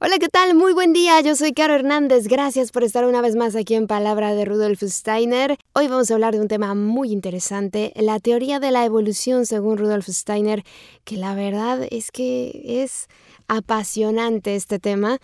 Hola, ¿qué tal? Muy buen día, yo soy Caro Hernández. Gracias por estar una vez más aquí en Palabra de Rudolf Steiner. Hoy vamos a hablar de un tema muy interesante, la teoría de la evolución según Rudolf Steiner, que la verdad es que es apasionante este tema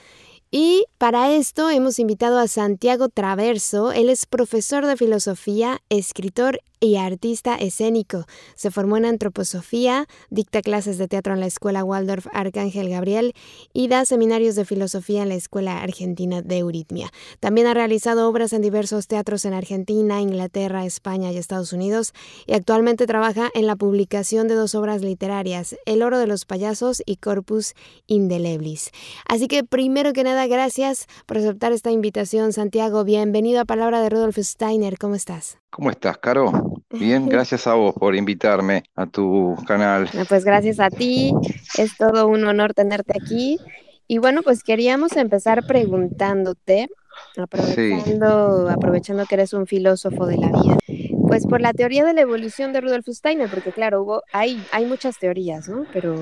y para esto hemos invitado a Santiago Traverso. Él es profesor de filosofía, escritor y artista escénico. Se formó en antroposofía, dicta clases de teatro en la Escuela Waldorf Arcángel Gabriel y da seminarios de filosofía en la Escuela Argentina de Euritmia. También ha realizado obras en diversos teatros en Argentina, Inglaterra, España y Estados Unidos y actualmente trabaja en la publicación de dos obras literarias, El oro de los payasos y Corpus Indeleblis. Así que primero que nada, gracias por aceptar esta invitación, Santiago. Bienvenido a Palabra de Rudolf Steiner. ¿Cómo estás? ¿Cómo estás, Caro? Bien, gracias a vos por invitarme a tu canal. Pues gracias a ti, es todo un honor tenerte aquí. Y bueno, pues queríamos empezar preguntándote, aprovechando, aprovechando que eres un filósofo de la vida, pues por la teoría de la evolución de Rudolf Steiner, porque claro, hubo, hay, hay muchas teorías, ¿no? Pero,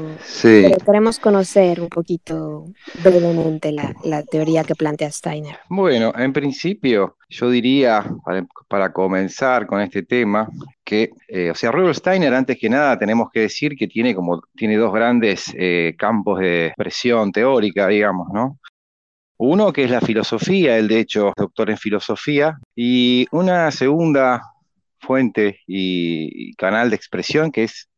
queremos conocer un poquito brevemente la, teoría que plantea Steiner. Bueno, en principio, yo diría, para, comenzar con este tema, que, eh, o sea, Rudolf Steiner, antes que nada, tenemos que decir que tiene como, tiene dos grandes eh, campos de expresión teórica, digamos, ¿no? Uno que es la filosofía, él de hecho es doctor en filosofía, y una segunda fuente y, canal de expresión que es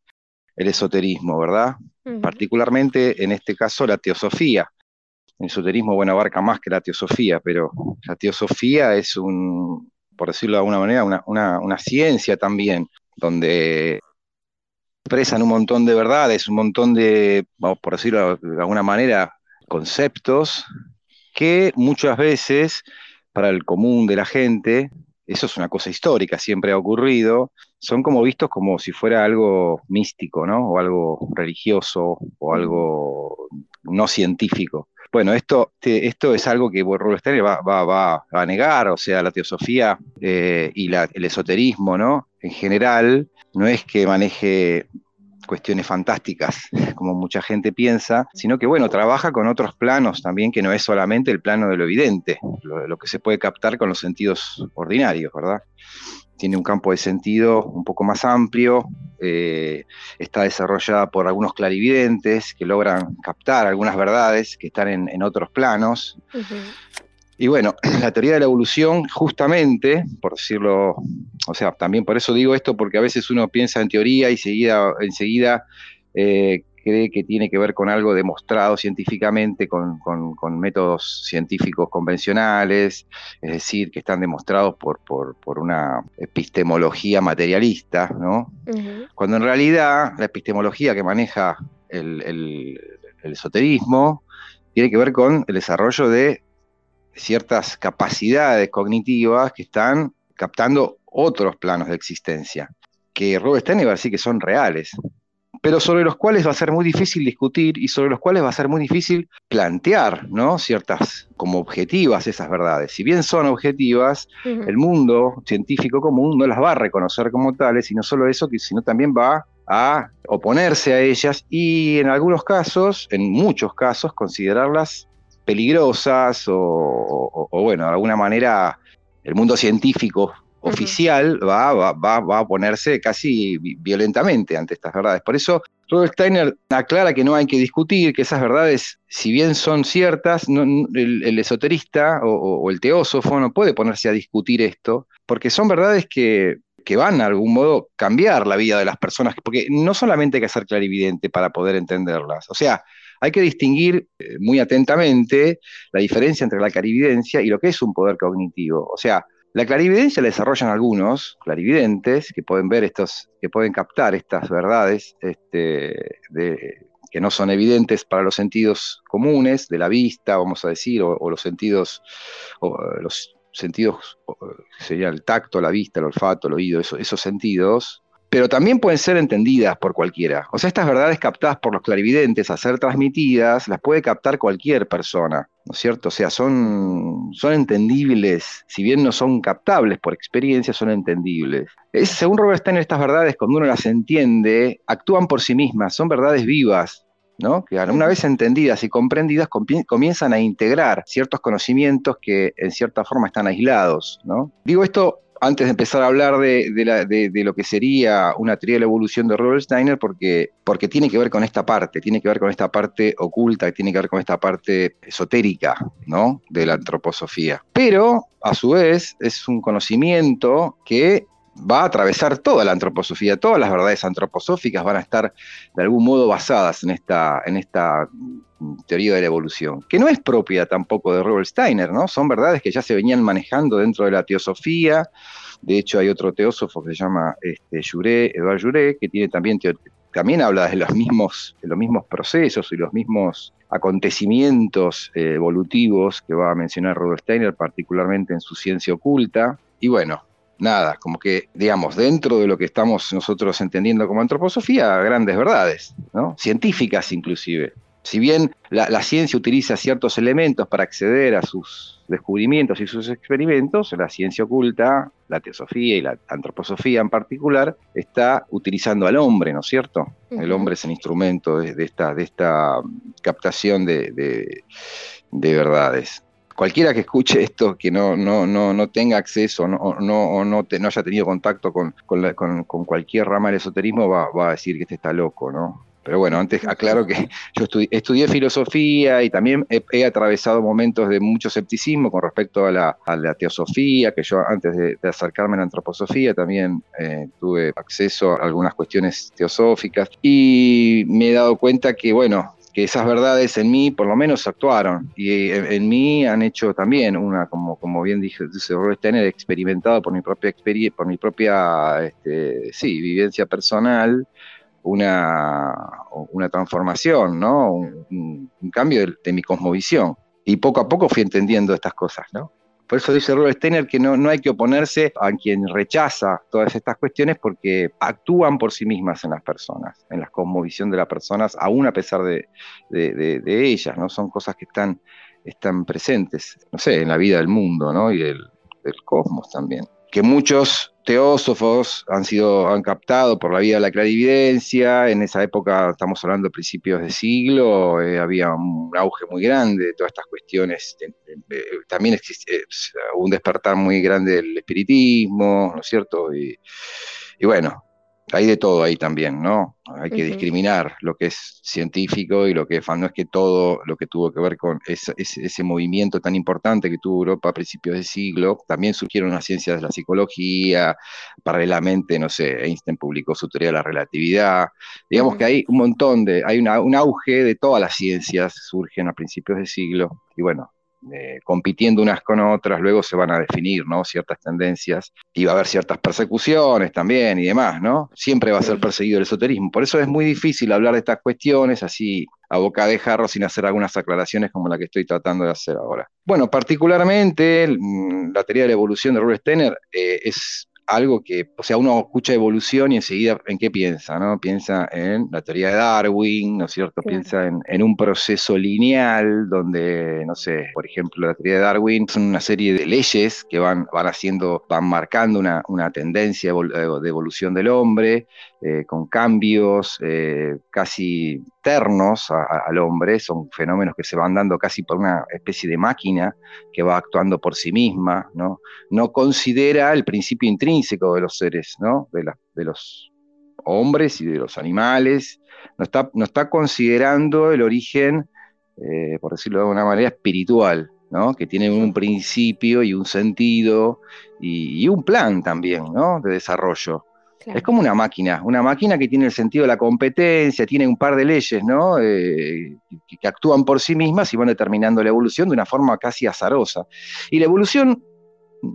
el esoterismo, ¿verdad? Particularmente en este caso la teosofía. El esoterismo, bueno, abarca más que la teosofía, pero la teosofía es un, por decirlo de alguna manera, una, ciencia también, donde expresan un montón de verdades, un montón de, por decirlo de alguna manera, conceptos que muchas veces para el común de la gente eso es una cosa histórica, siempre ha ocurrido, son como vistos como si fuera algo místico, ¿no? O algo religioso, o algo no científico. Bueno, esto, esto es algo que Rubinstein va, va, va, a negar, o sea, la teosofía eh, y el esoterismo, ¿no? En general, no es que maneje cuestiones fantásticas, como mucha gente piensa, sino que, bueno, trabaja con otros planos también, que no es solamente el plano de lo evidente, lo, que se puede captar con los sentidos ordinarios, ¿verdad? Tiene un campo de sentido un poco más amplio, eh, está desarrollada por algunos clarividentes que logran captar algunas verdades que están en, otros planos. Y bueno, la teoría de la evolución, justamente, por decirlo, o sea, también por eso digo esto, porque a veces uno piensa en teoría y seguida, enseguida eh, cree que tiene que ver con algo demostrado científicamente, con, métodos científicos convencionales, es decir, que están demostrados por, por, una epistemología materialista, ¿no? Cuando en realidad la epistemología que maneja el, el esoterismo tiene que ver con el desarrollo de ciertas capacidades cognitivas que están captando otros planos de existencia, que Robert Steiner va a decir que son reales, pero sobre los cuales va a ser muy difícil discutir y sobre los cuales va a ser muy difícil plantear, ¿no? Ciertas como objetivas esas verdades. Si bien son objetivas, el mundo científico común no las va a reconocer como tales, y no solo eso, sino también va a oponerse a ellas y en algunos casos, en muchos casos, considerarlas peligrosas o, bueno, de alguna manera el mundo científico oficial va, va, va, a ponerse casi violentamente ante estas verdades. Por eso Rudolf Steiner aclara que no hay que discutir, que esas verdades, si bien son ciertas, el, esoterista o, el teósofo no puede ponerse a discutir esto, porque son verdades que, que van a algún modo cambiar la vida de las personas, porque no solamente hay que ser clarividente para poder entenderlas, o sea, hay que distinguir eh, muy atentamente la diferencia entre la clarividencia y lo que es un poder cognitivo. O sea, la clarividencia la desarrollan algunos clarividentes que pueden ver estos, que pueden captar estas verdades este, que no son evidentes para los sentidos comunes de la vista, vamos a decir, o, los sentidos, o, los sentidos, sería el tacto, la vista, el olfato, el oído, esos sentidos, pero también pueden ser entendidas por cualquiera. O sea, estas verdades captadas por los clarividentes a ser transmitidas, las puede captar cualquier persona, ¿no es cierto? O sea, son, son entendibles, si bien no son captables por experiencia, son entendibles. Es, según Robert Steiner, estas verdades, cuando uno las entiende, actúan por sí mismas, son verdades vivas, ¿no? que una vez entendidas y comprendidas comienzan a integrar ciertos conocimientos que en cierta forma están aislados. ¿no? Digo esto antes de empezar a hablar de, lo que sería una teoría de la evolución de Robert Steiner, porque, porque tiene que ver con esta parte, tiene que ver con esta parte oculta, tiene que ver con esta parte esotérica ¿no? de la antroposofía. Pero, a su vez, es un conocimiento que va a atravesar toda la antroposofía, todas las verdades antroposóficas van a estar de algún modo basadas en esta, en esta teoría de la evolución, que no es propia tampoco de Robert Steiner, ¿no? Son verdades que ya se venían manejando dentro de la teosofía. De hecho, hay otro teósofo que se llama este, Eduard Juré, que tiene también, habla de los, mismos, los mismos procesos y los mismos acontecimientos eh, evolutivos que va a mencionar Robert Steiner, particularmente en su ciencia oculta. Y bueno, nada, como que, digamos, dentro de lo que estamos nosotros entendiendo como antroposofía, grandes verdades, ¿no? Científicas inclusive si bien la, ciencia utiliza ciertos elementos para acceder a sus descubrimientos y sus experimentos, la ciencia oculta, la teosofía y la antroposofía en particular, está utilizando al hombre, ¿no es cierto? El hombre es el instrumento de, esta, de esta, captación de, verdades cualquiera que escuche esto, que no, no, no, no tenga acceso no, no, no, no haya tenido contacto con, con, cualquier rama del esoterismo, va, va, a decir que este está loco, ¿no? Pero bueno, antes aclaro que yo estudié, filosofía y también he, atravesado momentos de mucho escepticismo con respecto a la, teosofía, que yo antes de, acercarme a la antroposofía también eh, tuve acceso a algunas cuestiones teosóficas y me he dado cuenta que, bueno, que esas verdades en mí por lo menos actuaron y en, mí han hecho también una, como, como bien dije, dice Steiner, experimentado por mi propia experiencia, por mi propia este, sí, vivencia personal, una, una transformación, ¿no? Un, cambio de, mi cosmovisión. Y poco a poco fui entendiendo estas cosas, ¿no? Por eso dice Robert Steiner que no, no hay que oponerse a quien rechaza todas estas cuestiones porque actúan por sí mismas en las personas, en la cosmovisión de las personas, aún a pesar de, de, ellas, ¿no? Son cosas que están, están presentes, no sé, en la vida del mundo, ¿no? Y del, del cosmos también. Que muchos teósofos han sido, han captado por la vía de la clarividencia. En esa época, estamos hablando de principios de siglo, eh, había un auge muy grande de todas estas cuestiones. también existe eh, un despertar muy grande del espiritismo, ¿no es cierto? y bueno, hay de todo ahí también, ¿no? Hay que discriminar lo que es científico y lo que es fan. No es que todo lo que tuvo que ver con ese, movimiento tan importante que tuvo Europa a principios de siglo, también surgieron las ciencias de la psicología, paralelamente, no sé, Einstein publicó su teoría de la relatividad. Digamos que hay un montón de, hay un auge de todas las ciencias, surgen a principios de siglo, y bueno, eh, compitiendo unas con otras, luego se van a definir ¿no? ciertas tendencias y va a haber ciertas persecuciones también y demás, ¿no? Siempre va a ser perseguido el esoterismo. Por eso es muy difícil hablar de estas cuestiones así a boca de jarro sin hacer algunas aclaraciones como la que estoy tratando de hacer ahora. Bueno, particularmente mm, la teoría de la evolución de Robert Steiner eh, es algo que, o sea, uno escucha evolución y enseguida en qué piensa, ¿no? Piensa en la teoría de Darwin, ¿no es cierto? Piensa en, un proceso lineal donde, no sé, por ejemplo, la teoría de Darwin son una serie de leyes que van, van haciendo, van marcando una, una tendencia de evolución del hombre, eh, con cambios eh, casi ternos al hombre, son fenómenos que se van dando casi por una especie de máquina que va actuando por sí misma, ¿no? Considera el principio intrínseco de los seres, ¿no? De, los hombres y de los animales, no está, considerando el origen, eh, por decirlo de alguna manera, espiritual, que tiene un principio y un sentido y, un plan también de desarrollo. Es como una máquina, una máquina que tiene el sentido de la competencia, tiene un par de leyes, ¿no? Eh, que, actúan por sí mismas y van determinando la evolución de una forma casi azarosa. Y la evolución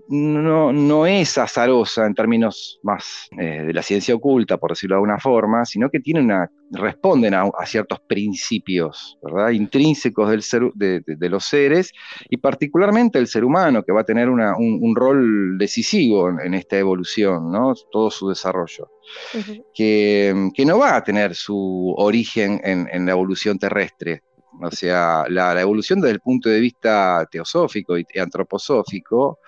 no, no es azarosa en términos más eh, de la ciencia oculta, por decirlo de alguna forma, sino que tiene una, responden a, ciertos principios ¿verdad? intrínsecos del ser, de, los seres y particularmente el ser humano, que va a tener un, rol decisivo en, esta evolución, ¿no? todo su desarrollo, que, que, no va a tener su origen en, en la evolución terrestre, o sea, la, evolución desde el punto de vista teosófico y antroposófico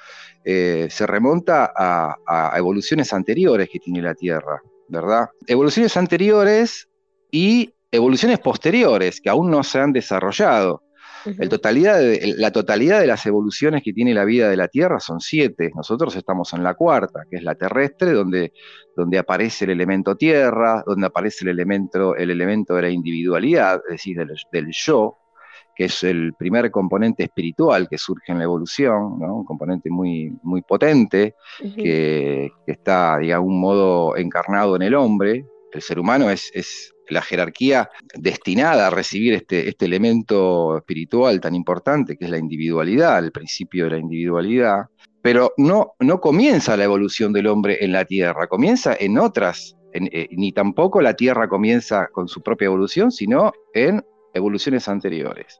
eh, se remonta a, evoluciones anteriores que tiene la Tierra, ¿verdad? Evoluciones anteriores y evoluciones posteriores que aún no se han desarrollado totalidad la totalidad de las evoluciones que tiene la vida de la Tierra son siete. Nosotros estamos en la cuarta, que es la terrestre, donde, donde aparece el elemento tierra, donde aparece el elemento, el elemento de la individualidad, es decir, del, yo, que es el primer componente espiritual que surge en la evolución, un componente muy, muy potente, que, está de algún modo encarnado en el hombre. El ser humano es, es la jerarquía destinada a recibir este, este elemento espiritual tan importante que es la individualidad, el principio de la individualidad, pero no, no comienza la evolución del hombre en la Tierra, comienza en otras, eh, ni tampoco la Tierra comienza con su propia evolución, sino en evoluciones anteriores.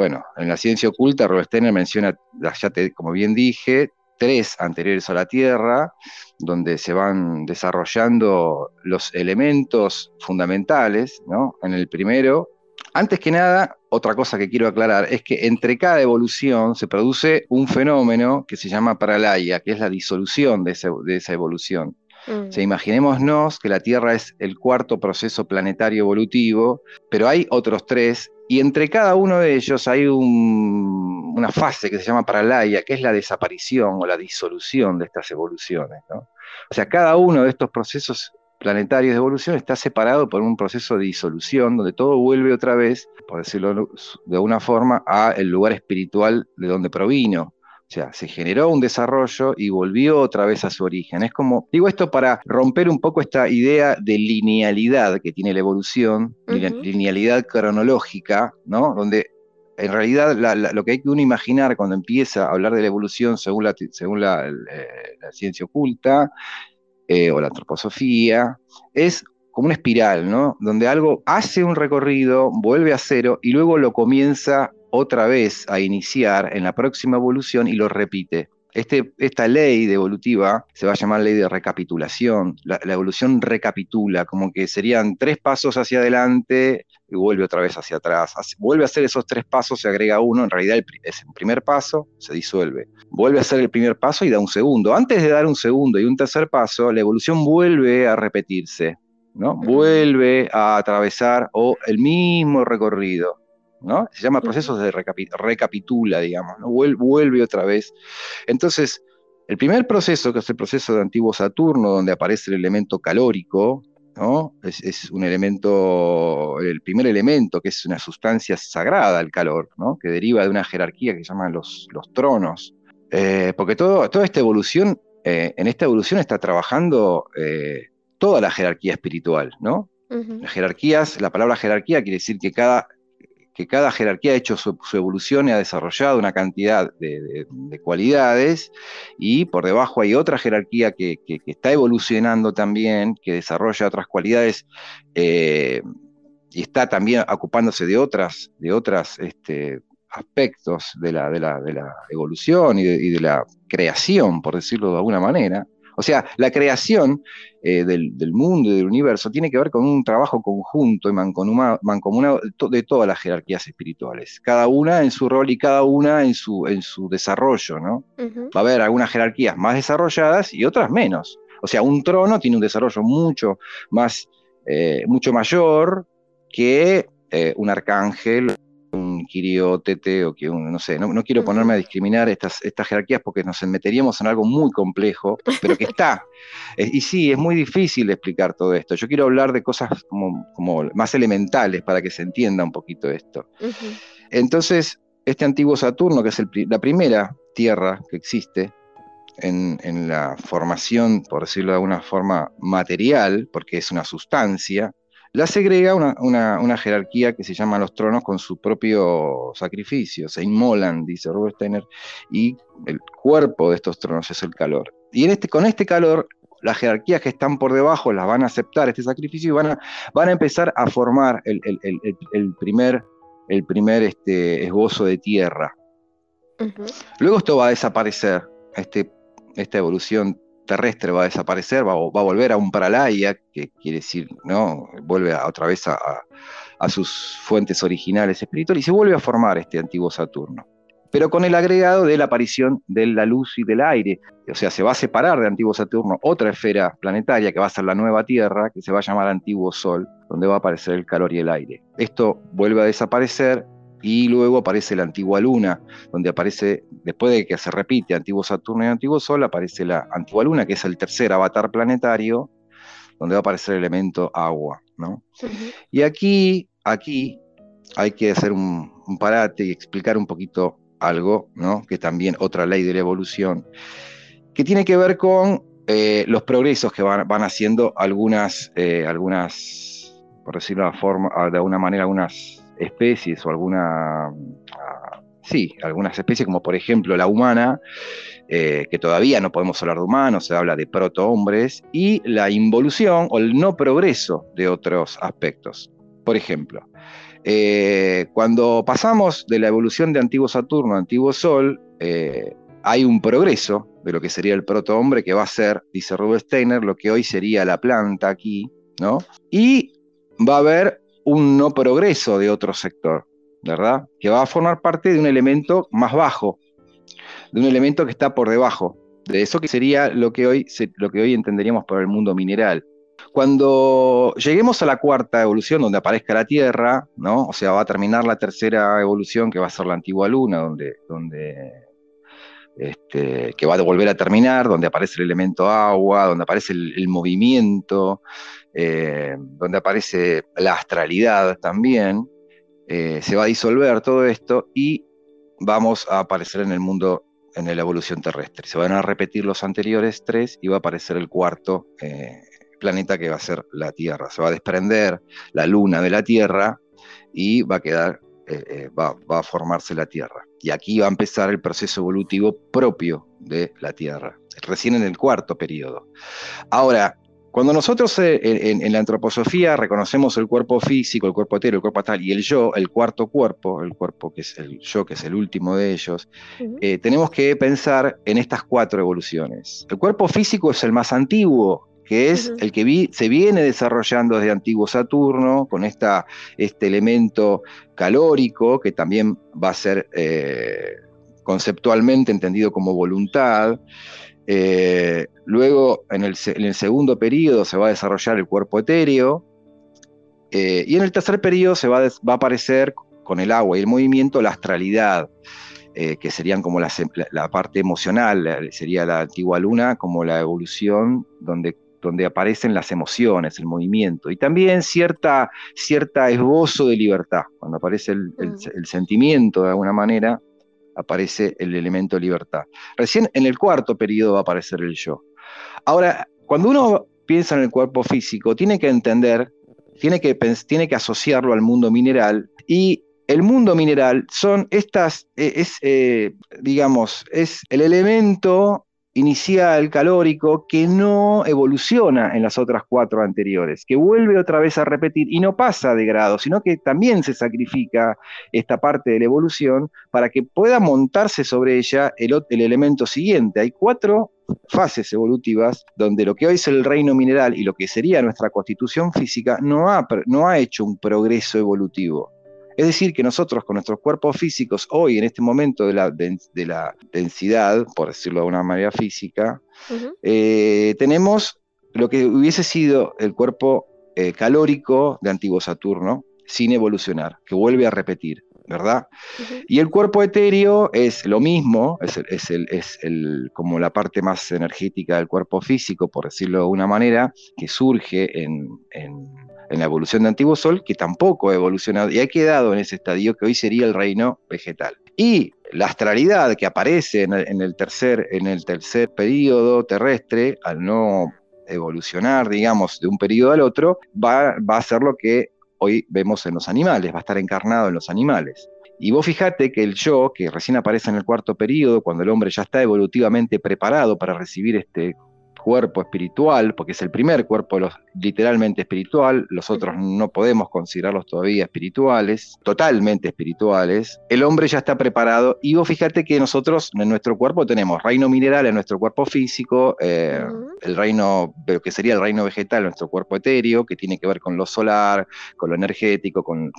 Bueno, en la ciencia oculta, Robert Steiner menciona, ya como bien dije, tres anteriores a la Tierra, donde se van desarrollando los elementos fundamentales, ¿no? En el primero, antes que nada, otra cosa que quiero aclarar es que entre cada evolución se produce un fenómeno que se llama paralaya, que es la disolución de esa, evolución. Mm. imaginémonos que la Tierra es el cuarto proceso planetario evolutivo, pero hay otros tres y entre cada uno de ellos hay una fase que se llama paralaya, que es la desaparición o la disolución de estas evoluciones. O sea, cada uno de estos procesos planetarios de evolución está separado por un proceso de disolución, donde todo vuelve otra vez, por decirlo de alguna forma, a el lugar espiritual de donde provino. O sea, se generó un desarrollo y volvió otra vez a su origen. Es como, digo esto para romper un poco esta idea de linealidad que tiene la evolución, linealidad cronológica, ¿no? Donde en realidad lo que hay que uno imaginar cuando empieza a hablar de la evolución según la, según la, eh, ciencia oculta eh, o la antroposofía, es como una espiral, ¿no? Donde algo hace un recorrido, vuelve a cero y luego lo comienza otra vez a iniciar en la próxima evolución y lo repite. Este, esta ley de evolutiva se va a llamar ley de recapitulación. La, evolución recapitula, como que serían tres pasos hacia adelante y vuelve otra vez hacia atrás. Vuelve a hacer esos tres pasos, se agrega uno, en realidad es el primer paso, se disuelve. Vuelve a hacer el primer paso y da un segundo. Antes de dar un segundo y un tercer paso, la evolución vuelve a repetirse, ¿no? Vuelve a atravesar o el mismo recorrido. Se llama procesos de recapitula, digamos, ¿no? Vuelve, otra vez. Entonces, el primer proceso, que es el proceso de antiguo Saturno, donde aparece el elemento calórico, ¿no? Es, un elemento, el primer elemento, que es una sustancia sagrada, el calor, ¿no? Que deriva de una jerarquía que se llaman los, los tronos. Eh, porque todo, toda esta evolución, eh, en esta evolución está trabajando eh, toda la jerarquía espiritual, ¿no? Las jerarquías, la palabra jerarquía quiere decir que cada que cada jerarquía ha hecho su, evolución y ha desarrollado una cantidad de, cualidades y por debajo hay otra jerarquía que, está evolucionando también, que desarrolla otras cualidades eh, y está también ocupándose de otras, de otras este, aspectos de la, de la, evolución y de, la creación, por decirlo de alguna manera. O sea, la creación eh, del, mundo y del universo tiene que ver con un trabajo conjunto y mancomunado, de todas las jerarquías espirituales, cada una en su rol y cada una en su, en su desarrollo, ¿no? Va a haber algunas jerarquías más desarrolladas y otras menos. O sea, un trono tiene un desarrollo mucho más, eh, mucho mayor que eh, un arcángel Kirio Tete o que un, no sé, no, quiero ponerme a discriminar estas, estas jerarquías porque nos meteríamos en algo muy complejo, pero que está. y sí, es muy difícil explicar todo esto. Yo quiero hablar de cosas como, como más elementales para que se entienda un poquito esto. Entonces, este antiguo Saturno, que es la primera Tierra que existe, en, en, la formación, por decirlo de alguna forma, material, porque es una sustancia, la segrega una, jerarquía que se llama los tronos con su propio sacrificio, se inmolan, dice Robert Steiner, y el cuerpo de estos tronos es el calor. Y en este, con este calor, las jerarquías que están por debajo las van a aceptar este sacrificio y van a, van a empezar a formar el, primer, el primer este, esbozo de tierra. Luego esto va a desaparecer, este, esta evolución terrestre va a desaparecer, va, a volver a un paralaya, que quiere decir, ¿no? Vuelve otra vez a, sus fuentes originales espirituales y se vuelve a formar este antiguo Saturno. Pero con el agregado de la aparición de la luz y del aire. O sea, se va a separar de antiguo Saturno otra esfera planetaria que va a ser la nueva Tierra, que se va a llamar antiguo Sol, donde va a aparecer el calor y el aire. Esto vuelve a desaparecer y luego aparece la antigua luna, donde aparece, después de que se repite antiguo Saturno y antiguo Sol, aparece la antigua luna, que es el tercer avatar planetario, donde va a aparecer el elemento agua. ¿no? Y aquí, aquí hay que hacer un, parate y explicar un poquito algo, ¿no? que también otra ley de la evolución, que tiene que ver con eh, los progresos que van, haciendo algunas, eh, algunas, por decirlo de, forma, de alguna manera, algunas especies o alguna, ah, sí, algunas especies como por ejemplo la humana, eh, que todavía no podemos hablar de humanos, se habla de protohombres, y la involución o el no progreso de otros aspectos. Por ejemplo, eh, cuando pasamos de la evolución de antiguo Saturno a antiguo Sol, eh, hay un progreso de lo que sería el protohombre que va a ser, dice Rudolf Steiner, lo que hoy sería la planta aquí, ¿no? Y va a haber un no progreso de otro sector, ¿verdad? Que va a formar parte de un elemento más bajo, de un elemento que está por debajo, de eso que sería lo que hoy, lo que hoy entenderíamos por el mundo mineral. Cuando lleguemos a la cuarta evolución, donde aparezca la Tierra, ¿no? O sea, va a terminar la tercera evolución, que va a ser la antigua Luna, donde, donde este, que va a volver a terminar, donde aparece el elemento agua, donde aparece el, movimiento, eh, donde aparece la astralidad también, eh, se va a disolver todo esto y vamos a aparecer en el mundo, en la evolución terrestre. Se van a repetir los anteriores tres y va a aparecer el cuarto eh, planeta que va a ser la Tierra. Se va a desprender la Luna de la Tierra y va a quedar, va, va a formarse la Tierra. Y aquí va a empezar el proceso evolutivo propio de la Tierra, recién en el cuarto periodo. Ahora, cuando nosotros eh, en, la antroposofía reconocemos el cuerpo físico, el cuerpo etéreo, el cuerpo astral y el yo, el cuarto cuerpo, el cuerpo que es el yo, que es el último de ellos, eh, tenemos que pensar en estas cuatro evoluciones. El cuerpo físico es el más antiguo, que es el que se viene desarrollando desde antiguo Saturno, con esta, este elemento calórico, que también va a ser eh, conceptualmente entendido como voluntad. Eh, luego, en el, segundo periodo, se va a desarrollar el cuerpo etéreo. Eh, y en el tercer periodo se va, va, a aparecer con el agua y el movimiento la astralidad. que serían como la, la, parte emocional, sería la antigua luna como la evolución donde donde aparecen las emociones, el movimiento y también cierta, cierta esbozo de libertad. Cuando aparece el, mm. sentimiento de alguna manera, aparece el elemento libertad. Recién en el cuarto periodo va a aparecer el yo. Ahora, cuando uno piensa en el cuerpo físico, tiene que entender, tiene que, tiene que asociarlo al mundo mineral y el mundo mineral son estas, eh, es, eh, digamos, es el elemento inicial calórico que no evoluciona en las otras cuatro anteriores, que vuelve otra vez a repetir y no pasa de grado, sino que también se sacrifica esta parte de la evolución para que pueda montarse sobre ella el, elemento siguiente. Hay cuatro fases evolutivas donde lo que hoy es el reino mineral y lo que sería nuestra constitución física no ha, no ha hecho un progreso evolutivo. Es decir, que nosotros con nuestros cuerpos físicos, hoy en este momento de la, de, la densidad, por decirlo de una manera física, eh, tenemos lo que hubiese sido el cuerpo eh, calórico de antiguo Saturno, sin evolucionar, que vuelve a repetir. ¿verdad? Y el cuerpo etéreo es lo mismo, es, el, es, el, como la parte más energética del cuerpo físico, por decirlo de una manera, que surge en, en la evolución de Antiguo Sol, que tampoco ha evolucionado y ha quedado en ese estadio que hoy sería el reino vegetal. Y la astralidad que aparece en el, tercer, en el tercer periodo terrestre, al no evolucionar, digamos, de un periodo al otro, va, va a ser lo que hoy vemos en los animales, va a estar encarnado en los animales. Y vos fijate que el yo, que recién aparece en el cuarto periodo, cuando el hombre ya está evolutivamente preparado para recibir este cuerpo espiritual, porque es el primer cuerpo literalmente espiritual, los otros no podemos considerarlos todavía espirituales, totalmente espirituales, el hombre ya está preparado y vos fíjate que nosotros en nuestro cuerpo tenemos reino mineral en nuestro cuerpo físico, eh, el reino, pero que sería el reino vegetal en nuestro cuerpo etéreo, que tiene que ver con lo solar, con lo energético, con,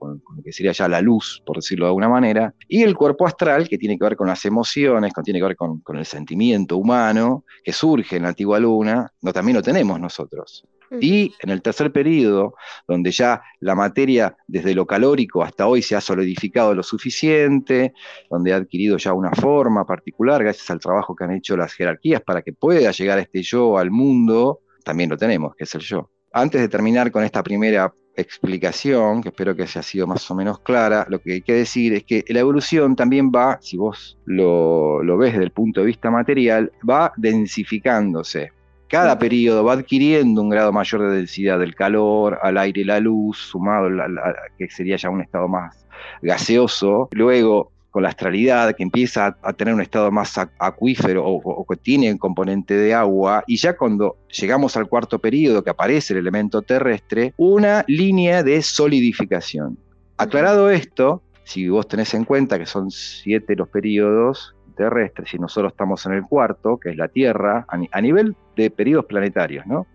lo que sería ya la luz, por decirlo de alguna manera, y el cuerpo astral, que tiene que ver con las emociones, que tiene que ver con, con el sentimiento humano, que surge en antigua luna, no, también lo tenemos nosotros. Y en el tercer periodo, donde ya la materia desde lo calórico hasta hoy se ha solidificado lo suficiente, donde ha adquirido ya una forma particular gracias al trabajo que han hecho las jerarquías para que pueda llegar este yo al mundo, también lo tenemos, que es el yo. Antes de terminar con esta primera explicación, que espero que haya sido más o menos clara, lo que hay que decir es que la evolución también va, si vos lo, ves desde el punto de vista material, va densificándose. Cada periodo va adquiriendo un grado mayor de densidad del calor, al aire y la luz, sumado a, que sería ya un estado más gaseoso. Luego con la astralidad, que empieza a, tener un estado más acuífero o, que tiene un componente de agua, y ya cuando llegamos al cuarto periodo que aparece el elemento terrestre, una línea de solidificación. Aclarado esto, si vos tenés en cuenta que son siete los periodos terrestres y nosotros estamos en el cuarto, que es la Tierra, a, nivel de periodos planetarios, ¿no?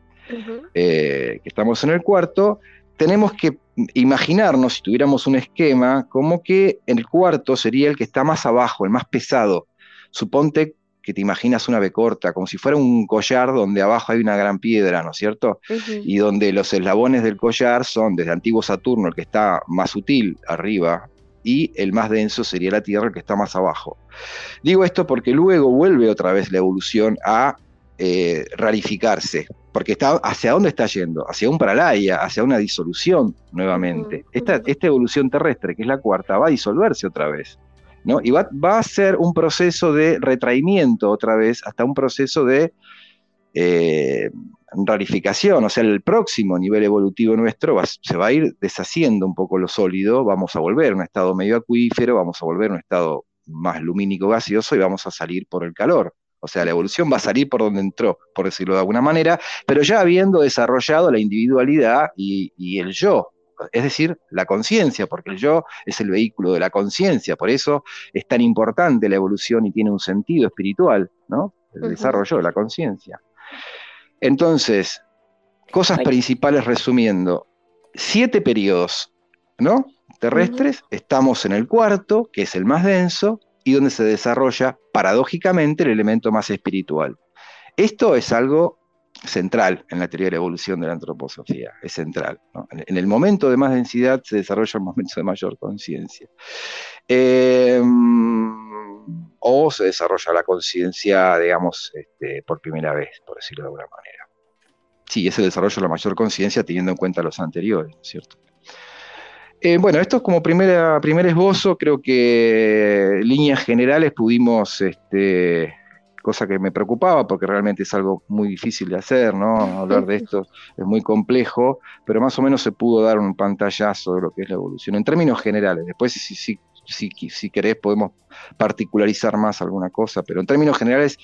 Eh, que estamos en el cuarto, tenemos que imaginarnos, si tuviéramos un esquema, como que el cuarto sería el que está más abajo, el más pesado. Suponte que te imaginas una B corta, como si fuera un collar donde abajo hay una gran piedra, ¿no es cierto? Y donde los eslabones del collar son desde antiguo Saturno, el que está más sutil arriba, y el más denso sería la Tierra, el que está más abajo. Digo esto porque luego vuelve otra vez la evolución a eh, rarificarse, porque está, ¿hacia dónde está yendo? Hacia un paralaya, hacia una disolución nuevamente. esta, esta, evolución terrestre, que es la cuarta, va a disolverse otra vez. ¿no? Y va, va a ser un proceso de retraimiento otra vez, hasta un proceso de eh, rarificación, o sea, el próximo nivel evolutivo nuestro se va a ir deshaciendo un poco lo sólido, vamos a volver a un estado medio acuífero, vamos a volver a un estado más lumínico gaseoso y vamos a salir por el calor. O sea, la evolución va a salir por donde entró, por decirlo de alguna manera, pero ya habiendo desarrollado la individualidad y, el yo, es decir, la conciencia, porque el yo es el vehículo de la conciencia, por eso es tan importante la evolución y tiene un sentido espiritual, ¿no? El desarrollo de la conciencia. Entonces, cosas principales resumiendo, siete periodos, ¿no? Terrestres, estamos en el cuarto, que es el más denso, y donde se desarrolla paradójicamente el elemento más espiritual. Esto es algo central en la teoría de la evolución de la antroposofía, es central. En el momento de más densidad se desarrolla un momento de mayor conciencia. Em, o se desarrolla la conciencia, digamos, este, por primera vez, por decirlo de alguna manera. Sí, ese desarrollo de la mayor conciencia teniendo en cuenta los anteriores, ¿cierto? Eh, bueno, esto es como primera, primer esbozo, creo que líneas generales pudimos, este, cosa que me preocupaba porque realmente es algo muy difícil de hacer, ¿no? Hablar de esto es muy complejo, pero más o menos se pudo dar un pantallazo de lo que es la evolución, en términos generales. Después, si, si, querés, podemos particularizar más alguna cosa, pero en términos generales,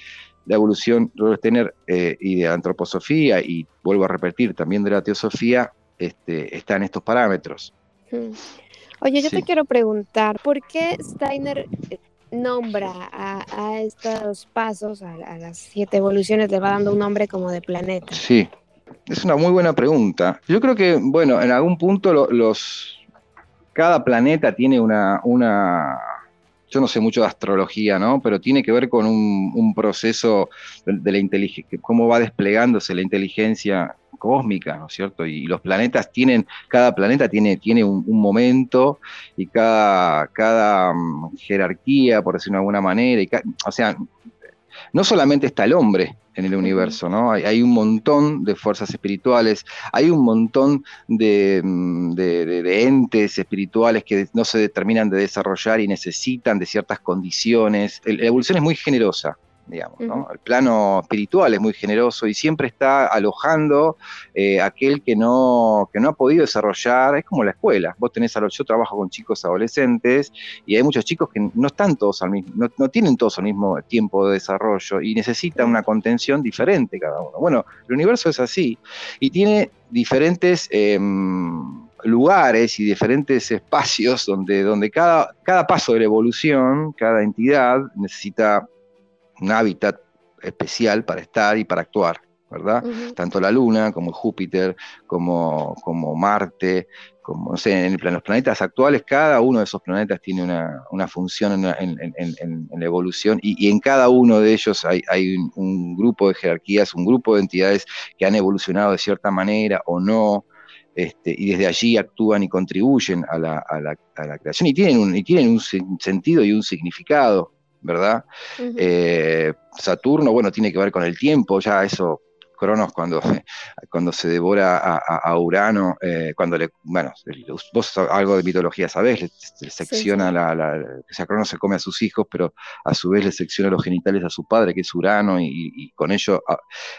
la evolución de tener eh, y de antroposofía, y vuelvo a repetir, también de la teosofía, este, está en estos parámetros. Oye, yo te quiero preguntar, ¿por qué Steiner nombra a, estos pasos, a, las siete evoluciones, le va dando un nombre como de planeta? Sí, es una muy buena pregunta. Yo creo que, bueno, en algún punto los, cada planeta tiene una, una, yo no sé mucho de astrología, ¿no? Pero tiene que ver con un, proceso de, de la inteligencia, cómo va desplegándose la inteligencia cósmica, ¿no es cierto? Y los planetas tienen, cada planeta tiene, tiene un, momento y cada, cada mm, jerarquía, por decirlo de alguna manera, y o sea, no solamente está el hombre en el universo, ¿no? Hay, un montón de fuerzas espirituales, hay un montón de, mm, entes espirituales que no se determinan de desarrollar y necesitan de ciertas condiciones. La evolución es muy generosa, digamos, ¿no? El plano espiritual es muy generoso y siempre está alojando eh, aquel que no, que no ha podido desarrollar, es como la escuela, vos tenés a los, yo trabajo con chicos adolescentes y hay muchos chicos que no están todos al mismo, no, no tienen todos al mismo tiempo de desarrollo y necesitan una contención diferente cada uno. Bueno, el universo es así y tiene diferentes... Em, lugares y diferentes espacios donde, donde cada, cada paso de la evolución, cada entidad necesita un hábitat especial para estar y para actuar, ¿verdad? Tanto la Luna como Júpiter, como, como Marte, como, no sé, en, los planetas actuales, cada uno de esos planetas tiene una, función en, la evolución y, en cada uno de ellos hay, hay un, grupo de jerarquías, un grupo de entidades que han evolucionado de cierta manera o no, este, y desde allí actúan y contribuyen a la, a la, a la creación y tienen, un, y tienen un sentido y un significado, ¿verdad? Eh, Saturno, bueno, tiene que ver con el tiempo, ya eso Cronos cuando, cuando se devora a, Urano, eh, cuando le, bueno, vos algo de mitología sabés, le, secciona la, la, o sea, Cronos se come a sus hijos, pero a su vez le secciona los genitales a su padre, que es Urano, y, con ello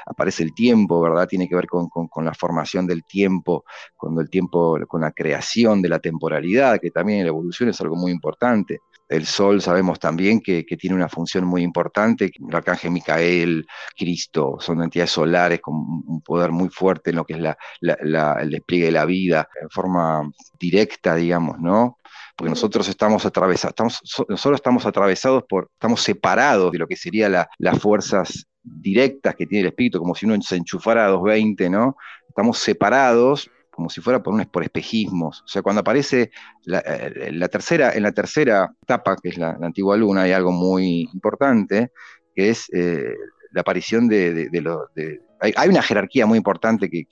aparece el tiempo, ¿verdad? Tiene que ver con, la formación del tiempo, cuando el tiempo, con la creación de la temporalidad, que también en la evolución es algo muy importante. El Sol sabemos también que, tiene una función muy importante, el arcángel Micael, Cristo, son entidades solares con un poder muy fuerte en lo que es el despliegue de la vida, en forma directa, digamos, ¿no? Porque nosotros estamos atravesados, nosotros estamos atravesados por, estamos separados de lo que serían las fuerzas directas que tiene el espíritu, como si uno se enchufara a 220, ¿no? Estamos separados como si fuera por, un, por espejismos. O sea, cuando aparece la, eh, tercera, en la tercera etapa, que es la, antigua luna, hay algo muy importante, que es eh, la aparición de, de, hay, una jerarquía muy importante que,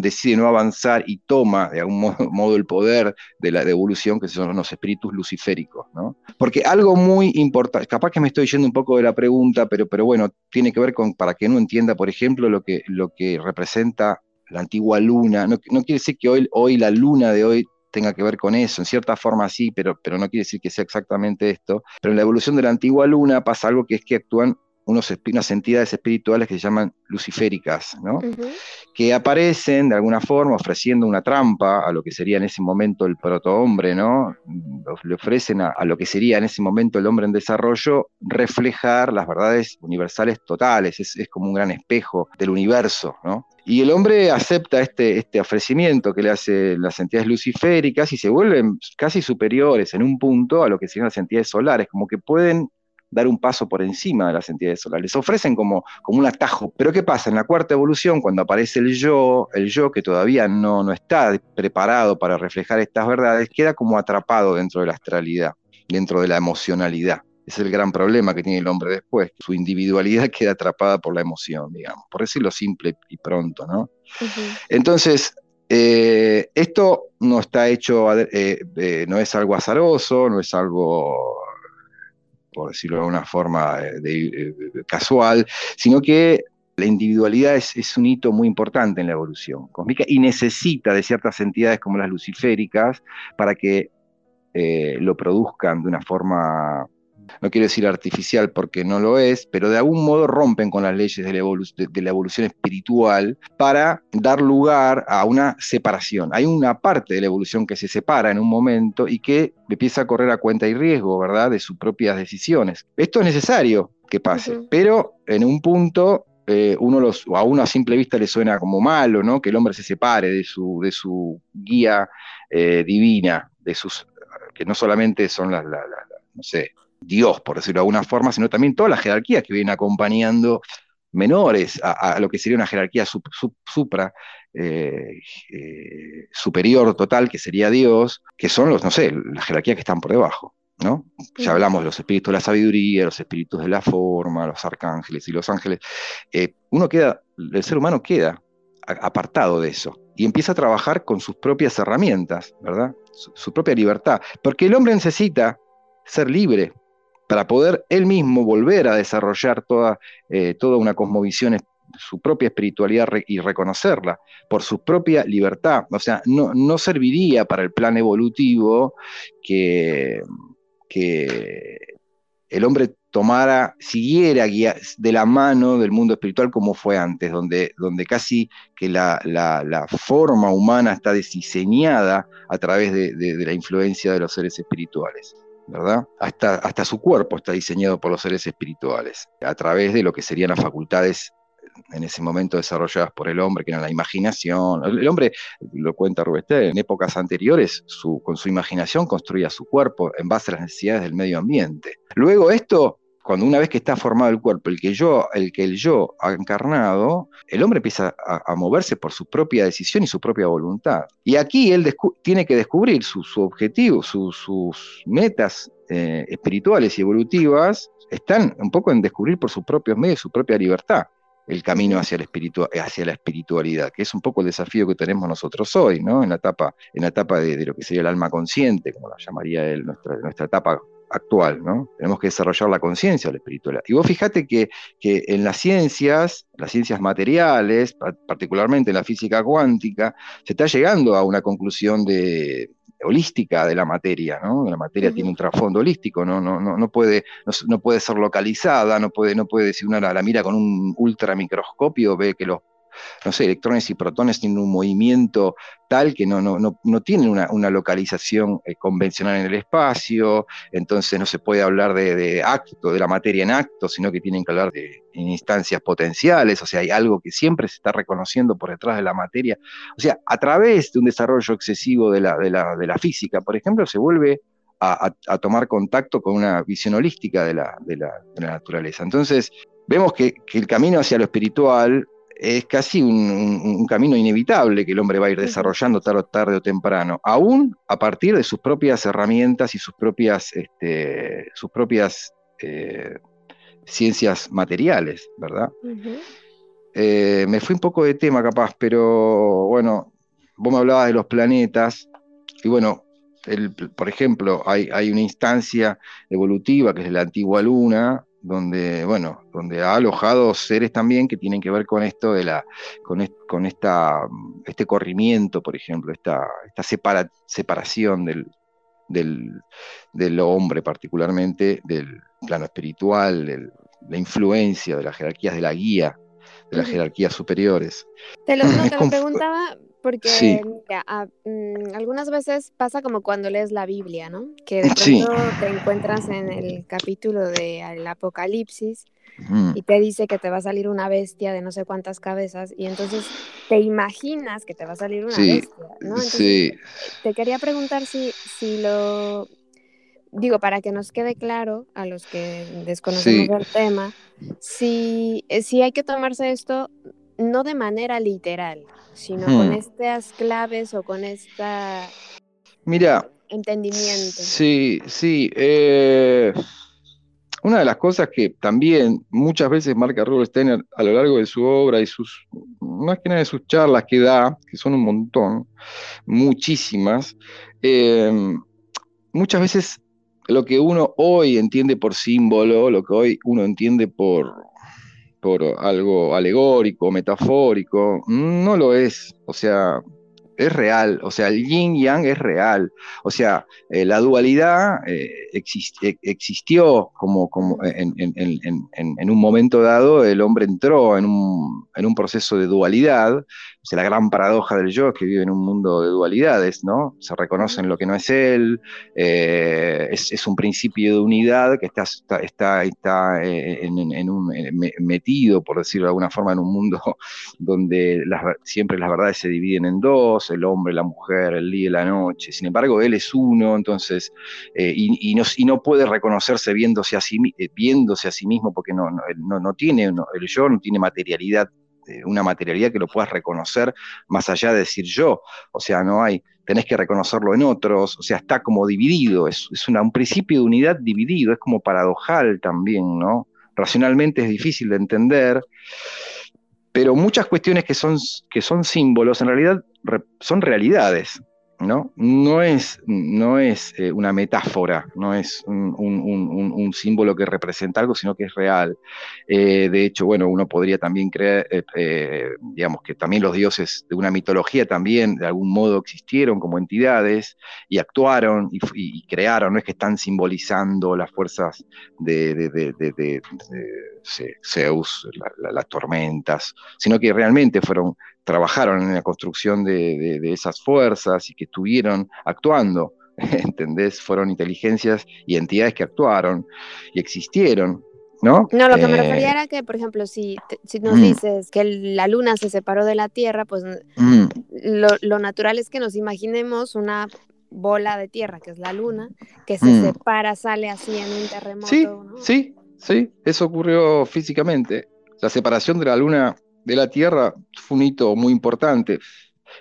decide no avanzar y toma de algún modo, el poder de la devolución, que son los espíritus luciféricos. ¿no? Porque algo muy importante, capaz que me estoy yendo un poco de la pregunta, pero, bueno, tiene que ver con, para que uno entienda, por ejemplo, lo que representa la antigua luna. No, quiere decir que hoy, hoy la luna de hoy tenga que ver con eso, en cierta forma sí, pero, pero no quiere decir que sea exactamente esto. Pero en la evolución de la antigua luna pasa algo que es que actúan unos, unas entidades espirituales que se llaman luciféricas, ¿no? que aparecen de alguna forma ofreciendo una trampa a lo que sería en ese momento el protohombre, ¿no? le ofrecen a, lo que sería en ese momento el hombre en desarrollo reflejar las verdades universales totales, es, es como un gran espejo del universo. ¿no? Y el hombre acepta este, este ofrecimiento que le hacen las entidades luciféricas y se vuelven casi superiores en un punto a lo que serían las entidades solares, como que pueden dar un paso por encima de las entidades solares. Les ofrecen como, como un atajo. Pero ¿qué pasa? En la cuarta evolución, cuando aparece el yo, el yo que todavía no, no está preparado para reflejar estas verdades, queda como atrapado dentro de la astralidad, dentro de la emocionalidad. Es el gran problema que tiene el hombre después. Su individualidad queda atrapada por la emoción, digamos, por decirlo simple y pronto, ¿no? Entonces, eh, esto no está hecho, eh, eh, no es algo azaroso, no es algo por decirlo de alguna forma de, casual, sino que la individualidad es, un hito muy importante en la evolución cósmica y necesita de ciertas entidades como las luciféricas para que eh, lo produzcan de una forma no quiero decir artificial porque no lo es, pero de algún modo rompen con las leyes de la, evolución espiritual para dar lugar a una separación. Hay una parte de la evolución que se separa en un momento y que empieza a correr a cuenta y riesgo, ¿verdad?, de sus propias decisiones. Esto es necesario que pase, pero en un punto eh, uno los, a uno a simple vista le suena como malo, ¿no? Que el hombre se separe de su, de su guía eh, divina, de sus, que no solamente son las, no sé, Dios, por decirlo de alguna forma, sino también todas las jerarquías que vienen acompañando menores a, lo que sería una jerarquía supra, eh, eh, superior total, que sería Dios, que son los, no sé, las jerarquías que están por debajo. ¿no? Ya hablamos de los espíritus de la sabiduría, los espíritus de la forma, los arcángeles y los ángeles. Eh, uno queda, el ser humano queda apartado de eso y empieza a trabajar con sus propias herramientas, ¿verdad? su propia libertad. Porque el hombre necesita ser libre, para poder él mismo volver a desarrollar toda, eh, toda una cosmovisión, su propia espiritualidad y reconocerla por su propia libertad. O sea, no, no serviría para el plan evolutivo que, que, el hombre tomara, siguiera de la mano del mundo espiritual como fue antes, donde, donde casi que la, forma humana está diseñada a través de, la influencia de los seres espirituales. ¿Verdad? Hasta, hasta su cuerpo está diseñado por los seres espirituales, a través de lo que serían las facultades en ese momento desarrolladas por el hombre, que era la imaginación. El hombre, lo cuenta Rubén, en épocas anteriores, con su imaginación construía su cuerpo en base a las necesidades del medio ambiente. Luego esto cuando una vez que está formado el cuerpo, el que yo, el que el yo ha encarnado, el hombre empieza a, moverse por su propia decisión y su propia voluntad. Y aquí él tiene que descubrir su, objetivo, sus metas eh, espirituales y evolutivas, están un poco en descubrir por sus propios medios su propia libertad el camino hacia la, hacia la espiritualidad, que es un poco el desafío que tenemos nosotros hoy, ¿no? En la etapa, en la etapa de, lo que sería el alma consciente, como la llamaría él, nuestra, nuestra etapa actual, ¿no? Tenemos que desarrollar la conciencia de la espiritualidad. Y vos fijate que, que, en las ciencias, las ciencias materiales, particularmente en la física cuántica, se está llegando a una conclusión de, holística de la materia, ¿no? La materia tiene un trasfondo holístico, ¿no? No, no, no puede, no, puede ser localizada, no puede, no puede, si una la, la mira con un ultramicroscopio, ve que los no sé, electrones y protones tienen un movimiento tal que no, no, no, tienen una, localización eh, convencional en el espacio, entonces no se puede hablar de, acto, de la materia en acto, sino que tienen que hablar de instancias potenciales, o sea, hay algo que siempre se está reconociendo por detrás de la materia. O sea, a través de un desarrollo excesivo de la, de la, física, por ejemplo, se vuelve a, tomar contacto con una visión holística de la, de la, naturaleza. Entonces, vemos que, el camino hacia lo espiritual es casi un, camino inevitable que el hombre va a ir desarrollando tarde, o temprano, aún a partir de sus propias herramientas y sus propias, este, sus propias eh, ciencias materiales, ¿verdad? Eh, me fui un poco de tema capaz, pero bueno, vos me hablabas de los planetas, y bueno, por ejemplo, hay, hay, una instancia evolutiva que es la antigua luna, donde, bueno, donde ha alojado seres también que tienen que ver con esto de la, con, con esta, este corrimiento, por ejemplo, esta, esta separación del, del, hombre particularmente, del plano espiritual, de la influencia de las jerarquías de la guía, de las jerarquías superiores. Te lo, te lo preguntaba porque mm, algunas veces pasa como cuando lees la Biblia, ¿no? Que de pronto te encuentras en el capítulo del Apocalipsis y te dice que te va a salir una bestia de no sé cuántas cabezas y entonces te imaginas que te va a salir una bestia, ¿no? Entonces, Te quería preguntar si, si lo digo, para que nos quede claro a los que desconocemos el tema, si, si hay que tomarse esto no de manera literal, sino con hmm. estas claves o con esta Mira, entendimiento. Sí, sí. Eh, una de las cosas que también muchas veces marca Rudolf Steiner a lo largo de su obra y sus, más que nada de sus charlas que da, que son un montón, muchísimas, eh, muchas veces lo que uno hoy entiende por símbolo, lo que hoy uno entiende por, algo alegórico, metafórico, no lo es. O sea, es real, o sea, el yin yang es real, o sea, eh, la dualidad eh, e, existió como, como en, un momento dado, el hombre entró en un, en un proceso de dualidad, o sea, la gran paradoja del yo es que vive en un mundo de dualidades, ¿no? Se reconoce en lo que no es él, eh, es, un principio de unidad que está, está, está, eh, en, un, metido, por decirlo de alguna forma, en un mundo donde siempre las verdades se dividen en dos, el hombre, la mujer, el día y la noche. Sin embargo, él es uno, entonces, eh, y, no, y, no, puede reconocerse viéndose a sí, viéndose a sí mismo porque no, no, no tiene, el yo no tiene materialidad este, una materialidad que lo puedas reconocer más allá de decir yo. O sea, no hay, tenés que reconocerlo en otros, o sea, está como dividido, es, un principio de unidad dividido, es como paradojal también, ¿no? Racionalmente es difícil de entender, pero muchas cuestiones que son, que son símbolos en realidad son realidades. ¿No? No es, no es eh, una metáfora, no es un, símbolo que representa algo, sino que es real. Eh, de hecho, bueno, uno podría también creer, eh, digamos, que también los dioses de una mitología también de algún modo existieron como entidades y actuaron y, crearon, no es que están simbolizando las fuerzas de, Zeus, las tormentas, sino que realmente fueron trabajaron en la construcción de, esas fuerzas y que estuvieron actuando, ¿entendés? Fueron inteligencias y entidades que actuaron y existieron, ¿no? No, lo que me refería eh, era que, por ejemplo, si, si nos mm. dices que la luna se separó de la Tierra, pues mm. lo, natural es que nos imaginemos una bola de tierra, que es la luna, que se mm. separa, sale así en un terremoto. Sí, sí, sí, eso ocurrió físicamente. La separación de la luna de la Tierra fue un hito muy importante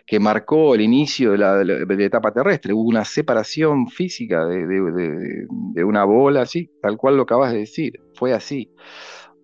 que marcó el inicio de la, etapa terrestre. Hubo una separación física de, una bola, así, tal cual lo acabas de decir. Fue así.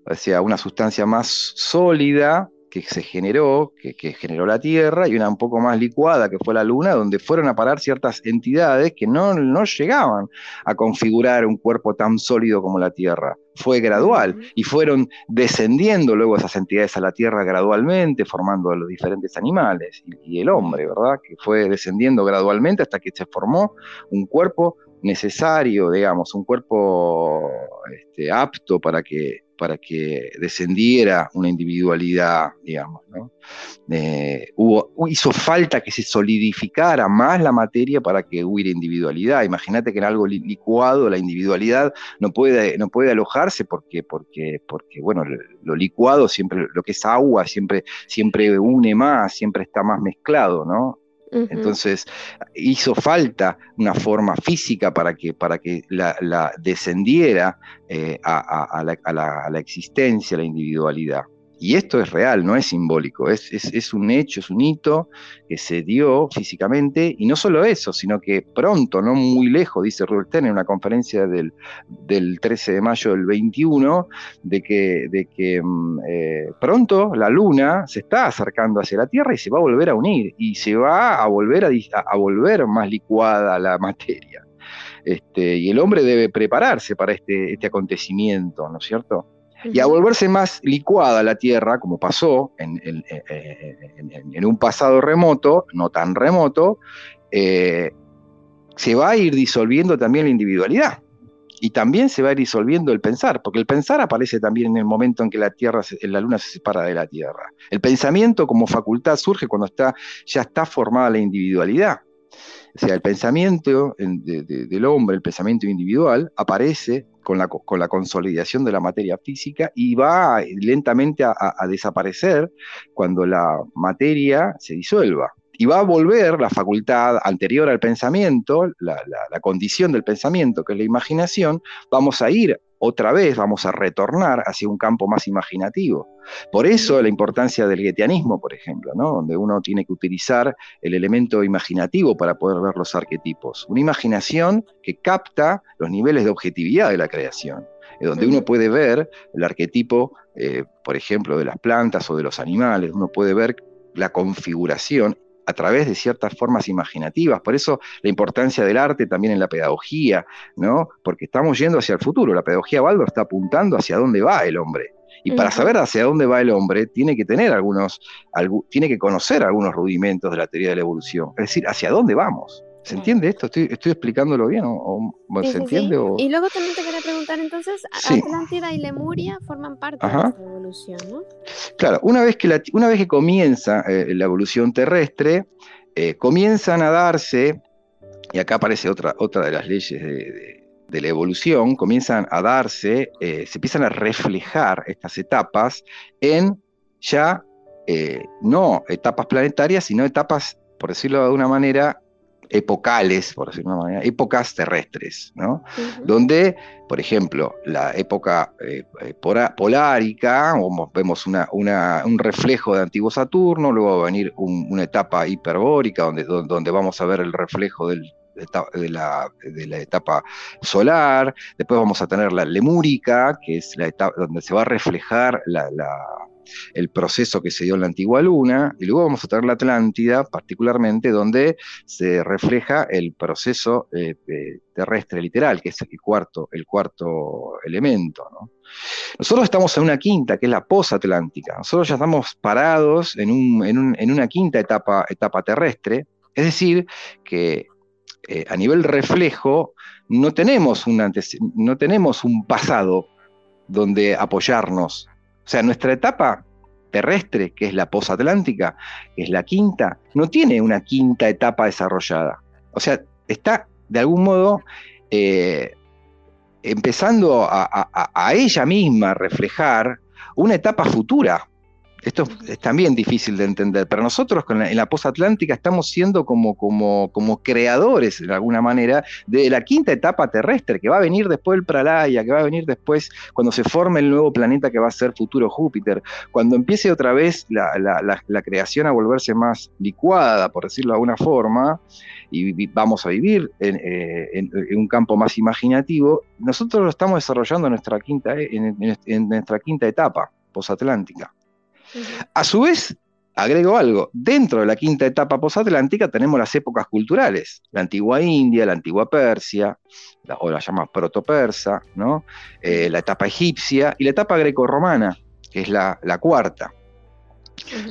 O sea, una sustancia más sólida que se generó, que, generó la Tierra, y una un poco más licuada, que fue la Luna, donde fueron a parar ciertas entidades que no, no llegaban a configurar un cuerpo tan sólido como la Tierra. Fue gradual, y fueron descendiendo luego esas entidades a la Tierra gradualmente, formando a los diferentes animales, y, el hombre, ¿verdad? Que fue descendiendo gradualmente hasta que se formó un cuerpo necesario, digamos, un cuerpo este, apto para que para que descendiera una individualidad, digamos. ¿no? Eh, hubo, hizo falta que se solidificara más la materia para que hubiera individualidad. Imagínate que en algo licuado la individualidad no puede, no puede alojarse porque, porque, porque bueno, lo, licuado siempre, lo que es agua, siempre, siempre une más, siempre está más mezclado, ¿no? Entonces hizo falta una forma física para que, para que la, descendiera eh, a, la, a, la, existencia, a la individualidad. Y esto es real, no es simbólico, es, un hecho, es un hito que se dio físicamente, y no solo eso, sino que pronto, no muy lejos, dice Rudolf en una conferencia del, 13 de mayo del 21, de que, de que mm, eh, pronto la Luna se está acercando hacia la Tierra y se va a volver a unir, y se va a volver a, a volver más licuada la materia. Este, y el hombre debe prepararse para este, este acontecimiento, ¿no es cierto? Y a volverse más licuada la Tierra, como pasó en, un pasado remoto, no tan remoto, eh, se va a ir disolviendo también la individualidad. Y también se va a ir disolviendo el pensar, porque el pensar aparece también en el momento en que la Tierra, la Luna se separa de la Tierra. El pensamiento como facultad surge cuando ya está formada la individualidad. O sea, el pensamiento del hombre, el pensamiento individual, aparece con la, con la, consolidación de la materia física y va lentamente a, desaparecer cuando la materia se disuelva. Y va a volver la facultad anterior al pensamiento, la, la condición del pensamiento, que es la imaginación, vamos a ir otra vez vamos a retornar hacia un campo más imaginativo. Por eso la importancia del guetianismo, por ejemplo, donde uno tiene que utilizar el elemento imaginativo para poder ver los arquetipos. Una imaginación que capta los niveles de objetividad de la creación, donde uno puede ver el arquetipo, eh, por ejemplo, de las plantas o de los animales, uno puede ver la configuración a través de ciertas formas imaginativas. Por eso la importancia del arte también en la pedagogía, ¿no? Porque estamos yendo hacia el futuro. La pedagogía Baldo está apuntando hacia dónde va el hombre. Y para saber hacia dónde va el hombre, tiene que tener algunos, tiene que conocer algunos rudimentos de la teoría de la evolución. Es decir, hacia dónde vamos. ¿Se entiende esto? ¿Estoy, explicándolo bien? ¿O, ¿Se entiende? Y luego también te quería preguntar, entonces, Atlántida y Lemuria forman parte de la evolución, ¿no? Claro, una vez que, una vez que comienza eh, la evolución terrestre, eh, comienzan a darse, y acá aparece otra, otra de las leyes de, la evolución, comienzan a darse, eh, se empiezan a reflejar estas etapas en ya no etapas planetarias, sino etapas, por decirlo de una manera, epocales, por decirlo de una manera, épocas terrestres, ¿no? Donde, por ejemplo, la época eh, eh, polárica, vemos un reflejo de antiguo Saturno, luego va a venir una etapa hiperbórica, donde, donde vamos a ver el reflejo de la, etapa solar, después vamos a tener la lemúrica, que es la etapa donde se va a reflejar la, el proceso que se dio en la antigua Luna, y luego vamos a tener la Atlántida, particularmente, donde se refleja el proceso eh, terrestre literal, que es el cuarto, el cuarto elemento. Nosotros estamos en una quinta, que es la posatlántica. Nosotros ya estamos parados en, una quinta etapa, etapa terrestre, es decir, que eh, a nivel reflejo no tenemos, un no tenemos un pasado donde apoyarnos. O sea, nuestra etapa terrestre, que es la posatlántica, que es la quinta, no tiene una quinta etapa desarrollada. O sea, está de algún modo eh, empezando a, ella misma reflejar una etapa futura. Esto es también difícil de entender, pero nosotros en la posatlántica estamos siendo como, como, como, creadores, de alguna manera, de la quinta etapa terrestre, que va a venir después del Pralaya, que va a venir después cuando se forme el nuevo planeta que va a ser futuro Júpiter, cuando empiece otra vez la, creación a volverse más licuada, por decirlo de alguna forma, y vamos a vivir eh, en, un campo más imaginativo, nosotros lo estamos desarrollando en nuestra quinta, en, en nuestra quinta etapa posatlántica. A su vez, agrego algo, dentro de la quinta etapa posatlántica tenemos las épocas culturales, la antigua India, la antigua Persia, o la llama proto-persa, ¿no? Eh, la etapa egipcia y la etapa greco-romana, que es la, cuarta.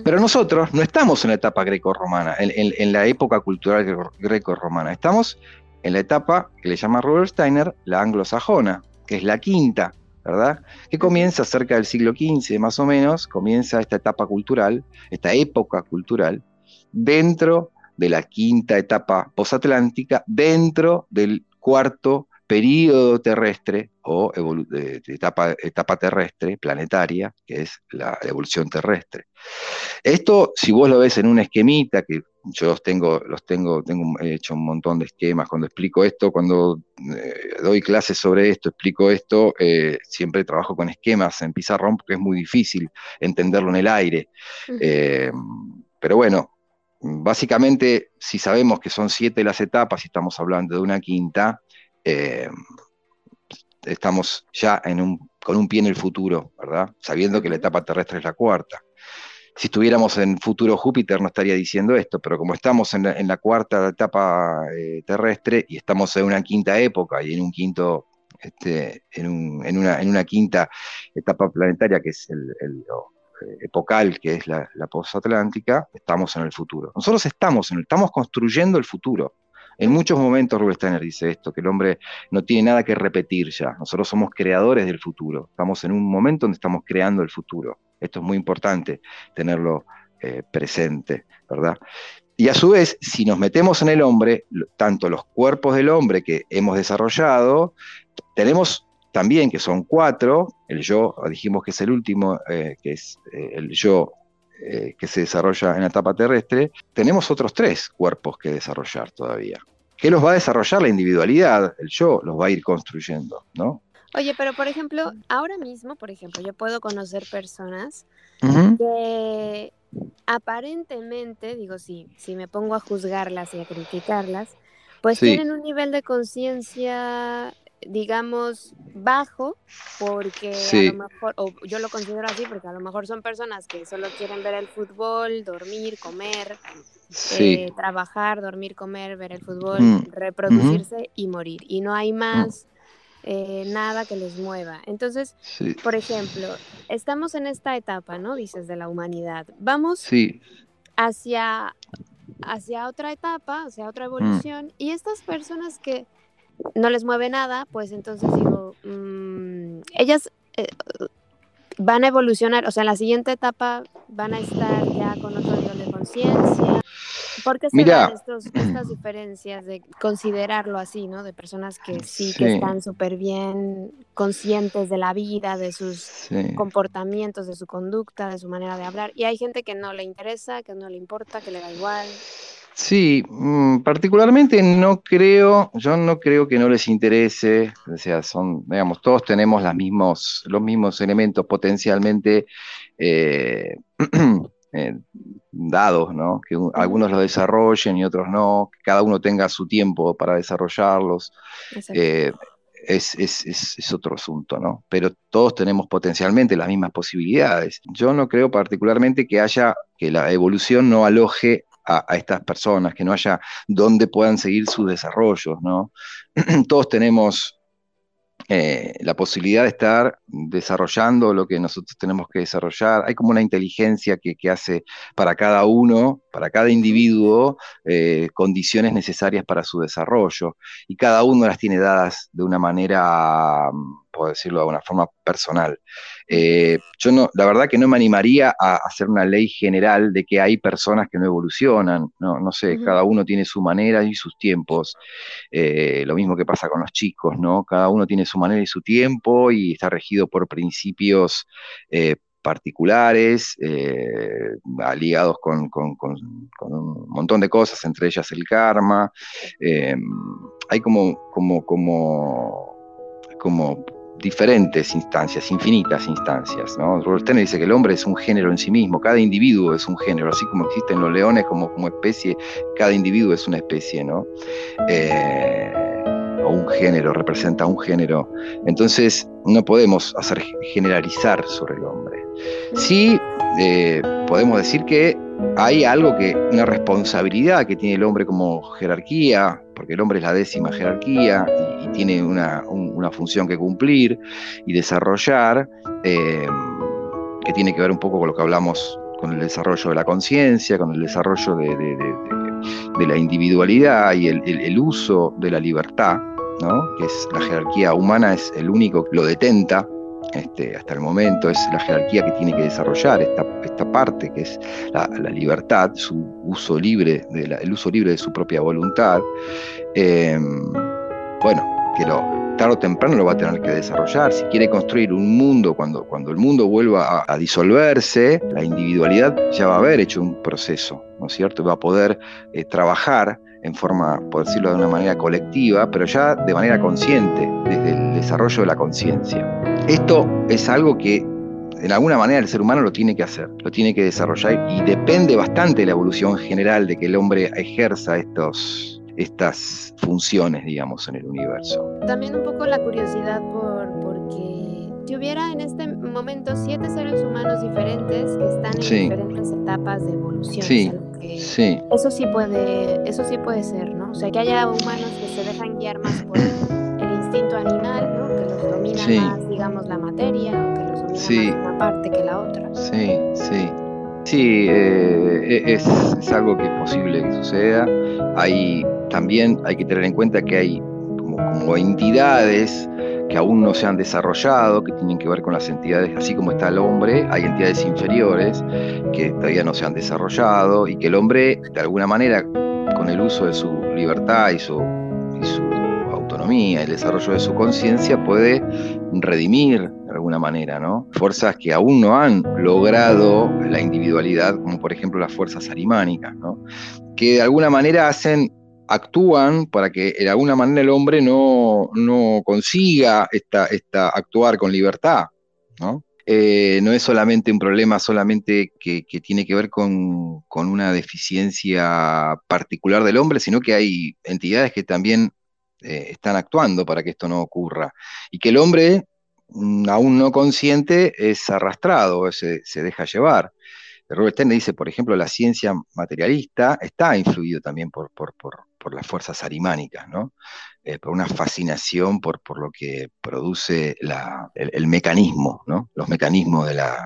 Pero nosotros no estamos en la etapa greco-romana, en, la época cultural greco-romana, estamos en la etapa que le llama Robert Steiner la anglosajona, que es la quinta, ¿verdad? Que comienza cerca del siglo XV, más o menos, comienza esta etapa cultural, esta época cultural, dentro de la quinta etapa posatlántica, dentro del cuarto periodo terrestre o etapa, etapa, terrestre, planetaria, que es la evolución terrestre. Esto, si vos lo ves en un esquemita, que yo los tengo, los tengo, tengo he hecho un montón de esquemas, cuando explico esto, cuando eh, doy clases sobre esto, explico esto, eh, siempre trabajo con esquemas en pizarrón porque es muy difícil entenderlo en el aire. Eh, pero bueno, básicamente, si sabemos que son siete las etapas y estamos hablando de una quinta, estamos ya en un, con un pie en el futuro, ¿verdad? Sabiendo que la etapa terrestre es la cuarta si estuviéramos en futuro Júpiter no estaría diciendo esto, pero como estamos en la, cuarta etapa eh, terrestre y estamos en una quinta época y en un quinto, este, en, una, quinta etapa planetaria que es el, eh, epocal, que es la, la posatlántica, estamos en el futuro. Nosotros estamos, en, estamos construyendo el futuro. En muchos momentos Rubén Steiner dice esto, que el hombre no tiene nada que repetir ya. Nosotros somos creadores del futuro. Estamos en un momento donde estamos creando el futuro. Esto es muy importante tenerlo eh, presente, ¿verdad? Y a su vez, si nos metemos en el hombre, tanto los cuerpos del hombre que hemos desarrollado, tenemos también, que son cuatro, el yo, dijimos que es el último, eh, que es eh, el yo que se desarrolla en la etapa terrestre, tenemos otros tres cuerpos que desarrollar todavía. ¿Qué los va a desarrollar la individualidad? El yo los va a ir construyendo, ¿no? Oye, pero por ejemplo, ahora mismo, por ejemplo, yo puedo conocer personas que aparentemente, digo, sí, si me pongo a juzgarlas y a criticarlas, pues tienen un nivel de conciencia, digamos, bajo, porque a lo mejor, o yo lo considero así, porque a lo mejor son personas que solo quieren ver el fútbol, dormir, comer, eh, trabajar, dormir, comer, ver el fútbol, mm. reproducirse y morir. Y no hay mm. más eh, nada que les mueva. Entonces, por ejemplo, estamos en esta etapa, ¿no? Dices de la humanidad. Vamos hacia, hacia otra etapa, hacia otra mm. evolución, y estas personas que no les mueve nada, pues entonces digo, mm, ellas eh, van a evolucionar, o sea, en la siguiente etapa van a estar ya con otro nivel de conciencia, ¿Por qué se Mira, estas diferencias de considerarlo así, ¿no? De personas que sí, que están súper bien conscientes de la vida, de sus comportamientos, de su conducta, de su manera de hablar. Y hay gente que no le interesa, que no le importa, que le da igual. Sí, mm, particularmente no creo, yo no creo que no les interese, o sea, son, digamos, todos tenemos las mismos, los mismos elementos potencialmente eh, eh, dados, ¿no? que algunos los desarrollen y otros no, que cada uno tenga su tiempo para desarrollarlos. Eh, es, es, otro asunto, ¿no? Pero todos tenemos potencialmente las mismas posibilidades. Yo no creo particularmente que haya, que la evolución no aloje a, estas personas, que no haya donde puedan seguir su desarrollo, ¿no? Todos tenemos eh, la posibilidad de estar desarrollando lo que nosotros tenemos que desarrollar. Hay como una inteligencia que, hace para cada uno, para cada individuo, eh, condiciones necesarias para su desarrollo. Y cada uno las tiene dadas de una manera puedo decirlo de una forma personal. Eh, yo no, la verdad que no me animaría a hacer una ley general de que hay personas que no evolucionan, no, no sé, cada uno tiene su manera y sus tiempos, eh, lo mismo que pasa con los chicos, ¿no? Cada uno tiene su manera y su tiempo y está regido por principios eh, particulares, ligados con, con, un montón de cosas, entre ellas el karma. hay como, como, como, como diferentes instancias, infinitas instancias. ¿no? Robert dice que el hombre es un género en sí mismo, cada individuo es un género, así como existen los leones como, como especie, cada individuo es una especie, ¿no? Eh, o un género, representa un género. Entonces, no podemos hacer generalizar sobre el hombre. Sí, eh, podemos decir que hay algo que, una responsabilidad que tiene el hombre como jerarquía, porque el hombre es la décima jerarquía tiene una, función que cumplir y desarrollar, eh, que tiene que ver un poco con lo que hablamos con el desarrollo de la conciencia, con el desarrollo de, la individualidad y el, uso de la libertad, ¿no? que es la jerarquía humana, es el único que lo detenta este, hasta el momento, es la jerarquía que tiene que desarrollar esta, esta parte, que es la, libertad, su uso libre, de el uso libre de su propia voluntad. Em, bueno, que lo, tarde o temprano lo va a tener que desarrollar. Si quiere construir un mundo, cuando, cuando el mundo vuelva a, disolverse, la individualidad ya va a haber hecho un proceso, ¿no es cierto? Va a poder eh, trabajar en forma, por decirlo de una manera colectiva, pero ya de manera consciente, desde el desarrollo de la conciencia. Esto es algo que de alguna manera el ser humano lo tiene que hacer, lo tiene que desarrollar y depende bastante de la evolución general de que el hombre ejerza estos, estas funciones, digamos, en el universo. También un poco la curiosidad por, porque si hubiera en este momento siete seres humanos diferentes que están en diferentes etapas de evolución. Sí. Sí. Eso sí puede, eso sí puede ser, ¿no? O sea, que haya humanos que se dejan guiar más por el instinto animal, ¿no? Que los domina más, digamos, la materia, o que los domina más una parte que la otra. Sí, sí. Sí, eh, e, es, es, algo que es posible que suceda. Hay, también hay que tener en cuenta que hay como, entidades que aún no se han desarrollado, que tienen que ver con las entidades, así como está el hombre, hay entidades inferiores que todavía no se han desarrollado y que el hombre, de alguna manera, con el uso de su libertad y su, autonomía, el desarrollo de su conciencia, puede redimir de alguna manera, ¿no? Fuerzas que aún no han logrado la individualidad, como por ejemplo las fuerzas arimánicas, ¿no? Que de alguna manera hacen actúan para que de alguna manera el hombre no, consiga esta, esta, actuar con libertad, ¿no? Eh, no es solamente un problema solamente que, tiene que ver con, una deficiencia particular del hombre, sino que hay entidades que también eh, están actuando para que esto no ocurra. Y que el hombre, mm, aún no consciente, es arrastrado, se, se deja llevar. Robert Stern dice, por ejemplo, la ciencia materialista está influido también por, por, las fuerzas arimánicas, ¿no? Eh, por una fascinación por, por lo que produce el, mecanismo, ¿no? Los mecanismos de la...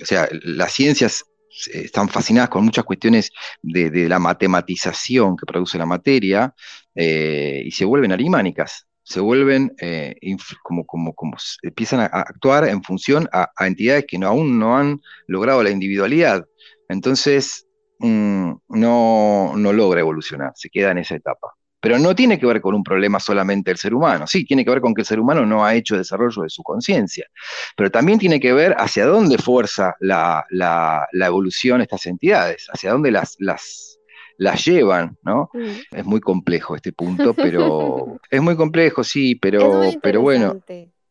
O sea, las ciencias están fascinadas con muchas cuestiones de, la matematización que produce la materia eh, y se vuelven arimánicas, se vuelven eh, como, como, como empiezan a, actuar en función a, entidades que aún no han logrado la individualidad. Entonces, mm, no, no logra evolucionar, se queda en esa etapa. Pero no tiene que ver con un problema solamente del ser humano, sí, tiene que ver con que el ser humano no ha hecho desarrollo de su conciencia, pero también tiene que ver hacia dónde fuerza la, la, la evolución estas entidades, hacia dónde las, las, las llevan, ¿no? Mm. Es muy complejo este punto, pero es muy complejo, sí, pero, pero bueno.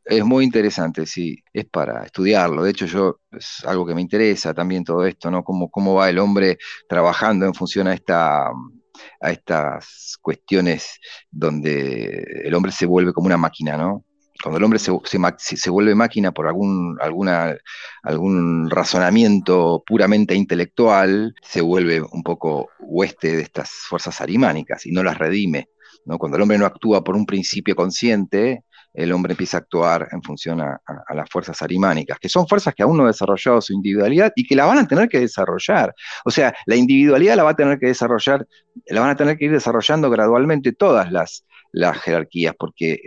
Es muy interesante, sí, es para estudiarlo. De hecho, yo es algo que me interesa también todo esto, ¿no? Cómo, cómo va el hombre trabajando en función a esta, a estas cuestiones donde el hombre se vuelve como una máquina, ¿no? Cuando el hombre se, se, vuelve máquina por algún, alguna, algún razonamiento puramente intelectual, se vuelve un poco hueste de estas fuerzas arimánicas y no las redime. ¿no? Cuando el hombre no actúa por un principio consciente, el hombre empieza a actuar en función a, las fuerzas arimánicas, que son fuerzas que aún no han desarrollado su individualidad y que la van a tener que desarrollar. O sea, la individualidad la va a tener que desarrollar, la van a tener que ir desarrollando gradualmente todas las, las jerarquías, porque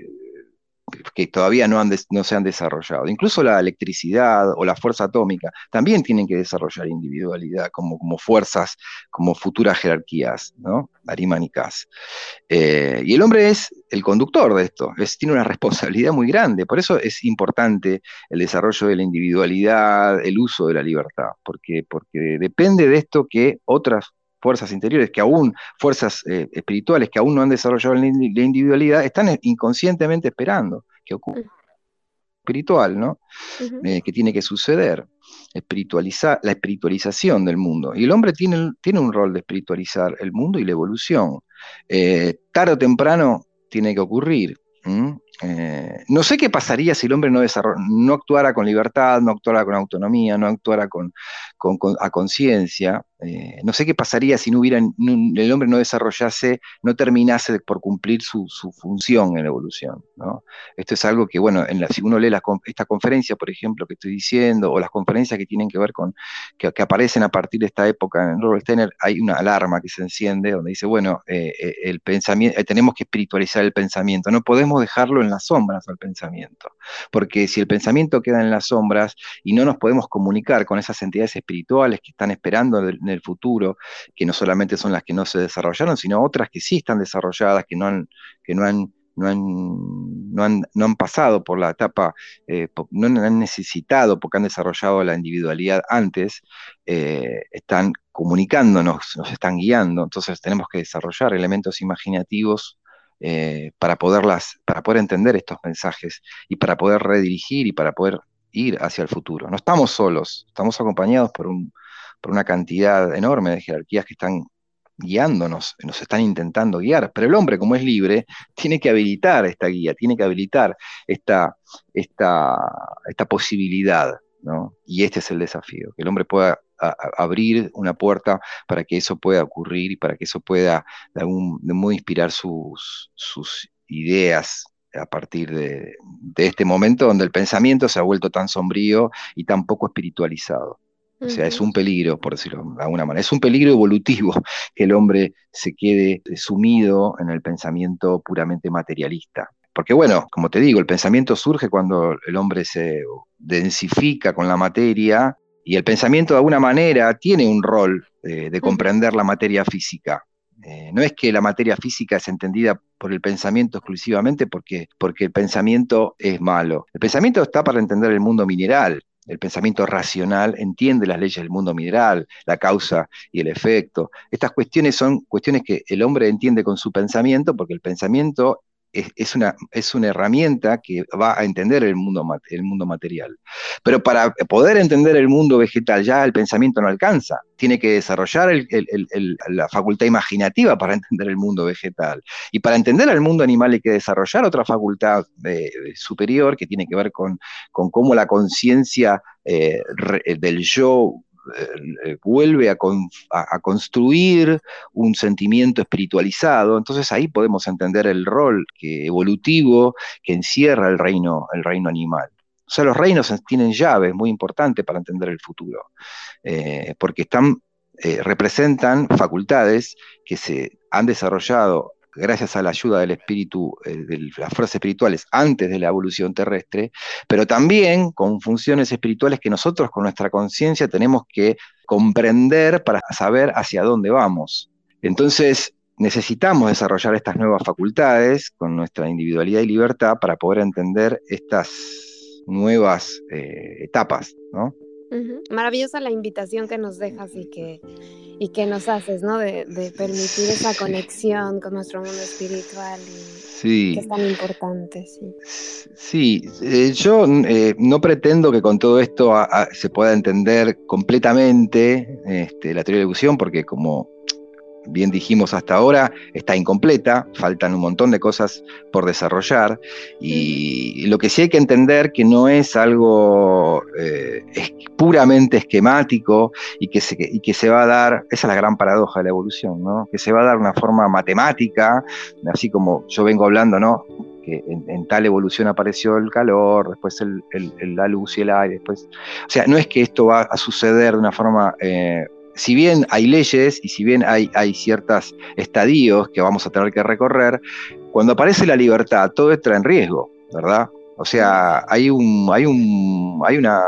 que todavía no, han no se han desarrollado. Incluso la electricidad o la fuerza atómica también tienen que desarrollar individualidad como, como fuerzas, como futuras jerarquías ¿no? arimánicas. Eh, y el hombre es el conductor de esto, es, tiene una responsabilidad muy grande, por eso es importante el desarrollo de la individualidad, el uso de la libertad, porque, porque depende de esto que otras fuerzas interiores, que aún, fuerzas eh, espirituales que aún no han desarrollado la, individualidad, están inconscientemente esperando que ocurra. Espiritual, ¿no? Eh, que tiene que suceder. Espiritualizar, la espiritualización del mundo. Y el hombre tiene, tiene un rol de espiritualizar el mundo y la evolución. Eh, tarde o temprano tiene que ocurrir. Eh, no sé qué pasaría si el hombre no, no actuara con libertad, no actuara con autonomía, no actuara con, a conciencia. Eh, no sé qué pasaría si no hubiera, el hombre no desarrollase, no terminase por cumplir su, función en la evolución. Esto es algo que, bueno, en la, si uno lee esta conferencia, por ejemplo, que estoy diciendo, o las conferencias que tienen que ver con, que, aparecen a partir de esta época en Robert Steiner, hay una alarma que se enciende donde dice, bueno, eh, el pensamiento, tenemos que espiritualizar el pensamiento, no podemos dejarlo en las sombras al pensamiento. Porque si el pensamiento queda en las sombras y no nos podemos comunicar con esas entidades espirituales que están esperando en el futuro, que no solamente son las que no se desarrollaron, sino otras que sí están desarrolladas, que no han, que no han no han, no han, pasado por la etapa, eh, no han necesitado porque han desarrollado la individualidad antes, eh, están comunicándonos, nos están guiando, entonces tenemos que desarrollar elementos imaginativos eh, para, poderlas, para poder entender estos mensajes y para poder redirigir y para poder ir hacia el futuro. No estamos solos, estamos acompañados por, un, por una cantidad enorme de jerarquías que están guiándonos, nos están intentando guiar, pero el hombre, como es libre, tiene que habilitar esta guía, tiene que habilitar esta, esta, esta posibilidad, ¿no? Y este es el desafío, que el hombre pueda abrir una puerta para que eso pueda ocurrir y para que eso pueda de algún modo inspirar sus, sus ideas a partir de, este momento donde el pensamiento se ha vuelto tan sombrío y tan poco espiritualizado. O sea, es un peligro, por decirlo de alguna manera, es un peligro evolutivo que el hombre se quede sumido en el pensamiento puramente materialista. Porque bueno, como te digo, el pensamiento surge cuando el hombre se densifica con la materia y el pensamiento de alguna manera tiene un rol eh, de comprender la materia física. Eh, no es que la materia física es entendida por el pensamiento exclusivamente porque, porque el pensamiento es malo. El pensamiento está para entender el mundo mineral. El pensamiento racional entiende las leyes del mundo mineral, la causa y el efecto. Estas cuestiones son cuestiones que el hombre entiende con su pensamiento porque el pensamiento es, una, es una herramienta que va a entender el mundo, el mundo material. Pero para poder entender el mundo vegetal ya el pensamiento no alcanza. Tiene que desarrollar la facultad imaginativa para entender el mundo vegetal. Y para entender el mundo animal hay que desarrollar otra facultad eh, superior que tiene que ver con, con cómo la conciencia eh, del yo eh, vuelve a, construir un sentimiento espiritualizado, entonces ahí podemos entender el rol que, evolutivo que encierra el reino, el reino animal. O sea, los reinos tienen llaves muy importantes para entender el futuro, eh, porque eh, representan facultades que se han desarrollado gracias a la ayuda del espíritu, eh, de las fuerzas espirituales antes de la evolución terrestre, pero también con funciones espirituales que nosotros con nuestra conciencia tenemos que comprender para saber hacia dónde vamos. Entonces, necesitamos desarrollar estas nuevas facultades con nuestra individualidad y libertad para poder entender estas nuevas eh, etapas, ¿no? Maravillosa la invitación que nos dejas y que, y que nos haces, ¿no? De, permitir esa conexión con nuestro mundo espiritual y que es tan importante, sí. Sí, eh, yo eh, no pretendo que con todo esto se pueda entender completamente este, la teoría de la evolución, porque como bien dijimos hasta ahora, está incompleta, faltan un montón de cosas por desarrollar y lo que sí hay que entender que no es algo eh, puramente esquemático y que, se, y que se va a dar, esa es la gran paradoja de la evolución, ¿no? que se va a dar una forma matemática, así como yo vengo hablando, ¿no? que en, tal evolución apareció el calor, después la luz y el aire, después... O sea, no es que esto va a suceder de una forma... Eh, si bien hay leyes y si bien hay, ciertos estadios que vamos a tener que recorrer, cuando aparece la libertad, todo entra en riesgo, ¿verdad? O sea, hay un, hay un, hay una,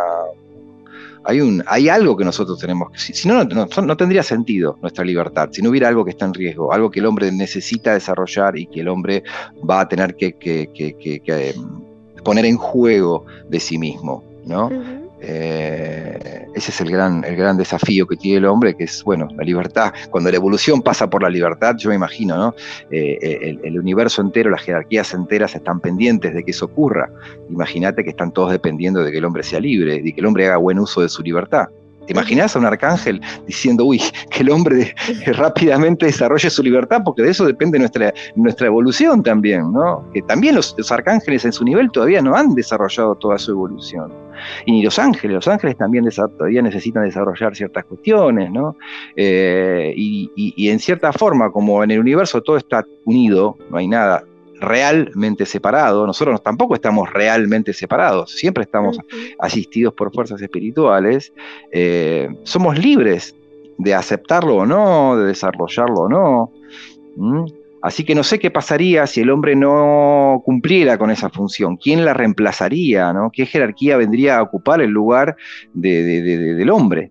hay un, hay algo que nosotros tenemos que, si, no, no, tendría sentido nuestra libertad, si no hubiera algo que está en riesgo, algo que el hombre necesita desarrollar y que el hombre va a tener que, que, poner en juego de sí mismo, ¿no? Eh, ese es el gran, el gran desafío que tiene el hombre, que es, bueno, la libertad. Cuando la evolución pasa por la libertad, yo me imagino, ¿no? Eh, eh, el, universo entero, las jerarquías enteras están pendientes de que eso ocurra. Imagínate que están todos dependiendo de que el hombre sea libre, de que el hombre haga buen uso de su libertad. ¿Te imaginas a un arcángel diciendo, uy, que el hombre rápidamente desarrolle su libertad? Porque de eso depende nuestra, nuestra evolución también, ¿no? Que también los, arcángeles en su nivel todavía no han desarrollado toda su evolución. Y ni los ángeles, los ángeles también todavía necesitan desarrollar ciertas cuestiones, ¿no? Eh, y, y en cierta forma, como en el universo todo está unido, no hay nada realmente separado, nosotros tampoco estamos realmente separados, siempre estamos asistidos por fuerzas espirituales, eh, somos libres de aceptarlo o no, de desarrollarlo o no. Así que no sé qué pasaría si el hombre no cumpliera con esa función. ¿Quién la reemplazaría? ¿no? ¿Qué jerarquía vendría a ocupar el lugar del hombre?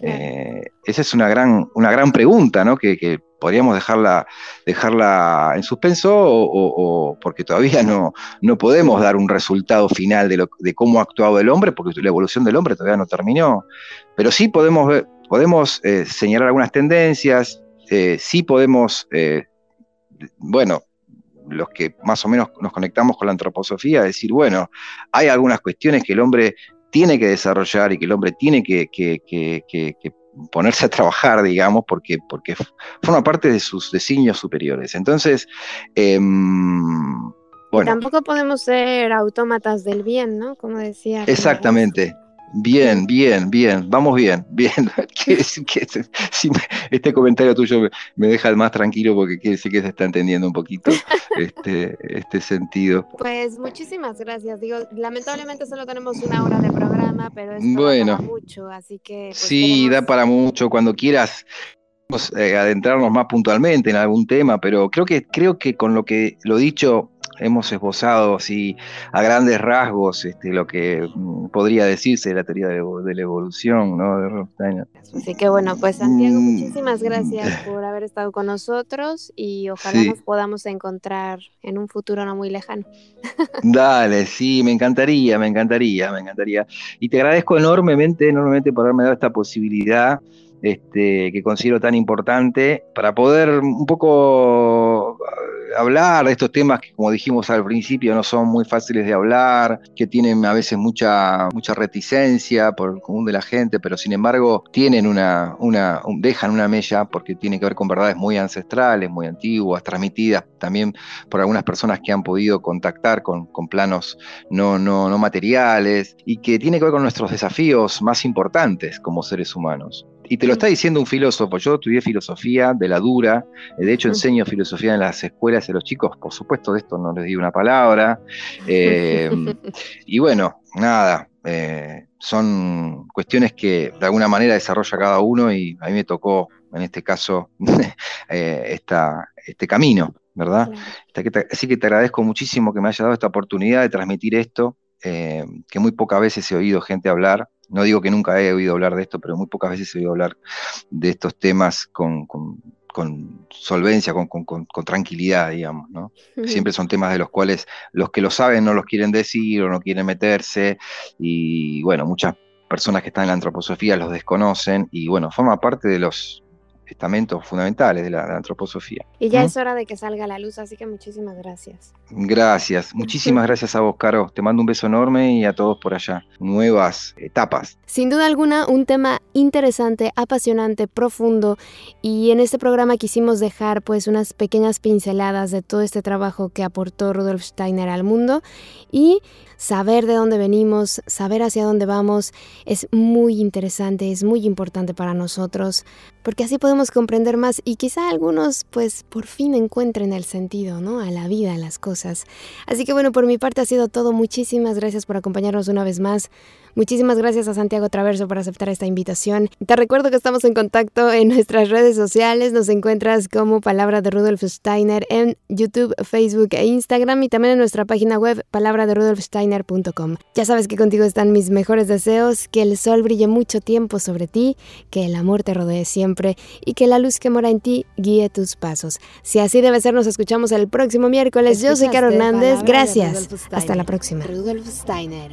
Eh, esa es una gran, una gran pregunta, ¿no? Que, podríamos dejarla, dejarla en suspenso o, porque todavía no, no podemos dar un resultado final de, lo, de cómo ha actuado el hombre, porque la evolución del hombre todavía no terminó. Pero sí podemos, podemos eh, señalar algunas tendencias, eh, sí podemos, bueno, los que más o menos nos conectamos con la antroposofía, decir, bueno, hay algunas cuestiones que el hombre tiene que desarrollar y que el hombre tiene que, ponerse a trabajar, digamos, porque, porque forma parte de sus designios superiores. Entonces, em, bueno. Tampoco podemos ser autómatas del bien, ¿no? Como decía. Exactamente. Bien, bien, bien, vamos bien, bien. este comentario tuyo me, deja más tranquilo porque quiere decir que se está entendiendo un poquito este, este sentido. Pues muchísimas gracias. Digo, lamentablemente solo tenemos una hora de programa, pero esto bueno, para mucho, así que. Pues, sí, da para mucho. Cuando quieras eh, adentrarnos más puntualmente en algún tema, pero creo que, creo que con lo que lo dicho hemos esbozado así a grandes rasgos este, lo que mm, podría decirse de la teoría de, la evolución, ¿no? De Así que bueno, pues Santiago, mm. muchísimas gracias por haber estado con nosotros y ojalá nos podamos encontrar en un futuro no muy lejano. Dale, sí, me encantaría, me encantaría, me encantaría. Y te agradezco enormemente, enormemente por haberme dado esta posibilidad. Este, que considero tan importante para poder un poco hablar de estos temas que, como dijimos al principio, no son muy fáciles de hablar, que tienen a veces mucha, mucha reticencia por el común de la gente, pero sin embargo tienen una, una dejan una mella porque tiene que ver con verdades muy ancestrales, muy antiguas, transmitidas también por algunas personas que han podido contactar con, con planos no, no, no materiales y que tiene que ver con nuestros desafíos más importantes como seres humanos. Y te lo está diciendo un filósofo. Yo estudié filosofía de la dura, de hecho enseño filosofía en las escuelas de los chicos, por supuesto de esto no les di una palabra. Eh, y bueno, nada, eh, son cuestiones que de alguna manera desarrolla cada uno y a mí me tocó, en este caso, eh, este camino, ¿verdad? Así que te agradezco muchísimo que me haya dado esta oportunidad de transmitir esto, que muy pocas veces he oído gente hablar no digo que nunca he oído hablar de esto, pero muy pocas veces he oído hablar de estos temas con, solvencia, con, tranquilidad, digamos, ¿no? Siempre son temas de los cuales los que lo saben no los quieren decir o no quieren meterse, y bueno, muchas personas que están en la antroposofía los desconocen, y bueno, forma parte de los estamentos fundamentales de la, antroposofía. Y ya es hora de que salga la luz, así que muchísimas gracias. Gracias, muchísimas gracias a vos, Caro. Te mando un beso enorme y a todos por allá. Nuevas etapas. Sin duda alguna, un tema interesante, apasionante, profundo. Y en este programa quisimos dejar pues unas pequeñas pinceladas de todo este trabajo que aportó Rudolf Steiner al mundo. Y saber de dónde venimos, saber hacia dónde vamos, es muy interesante, es muy importante para nosotros, porque así podemos comprender más y quizá algunos pues por fin encuentren el sentido, ¿no? A la vida, a las cosas. Así que bueno, por mi parte ha sido todo. Muchísimas gracias por acompañarnos una vez más. Muchísimas gracias a Santiago Traverso por aceptar esta invitación. Te recuerdo que estamos en contacto en nuestras redes sociales. Nos encuentras como Palabra de Rudolf Steiner en YouTube, Facebook e Instagram y también en nuestra página web palabraderudolfsteiner.com. Ya sabes que contigo están mis mejores deseos, que el sol brille mucho tiempo sobre ti, que el amor te rodee siempre y que la luz que mora en ti guíe tus pasos. Si así debe ser, nos escuchamos el próximo miércoles. Yo soy Caro Hernández. Gracias. Hasta la próxima. Rudolf Steiner.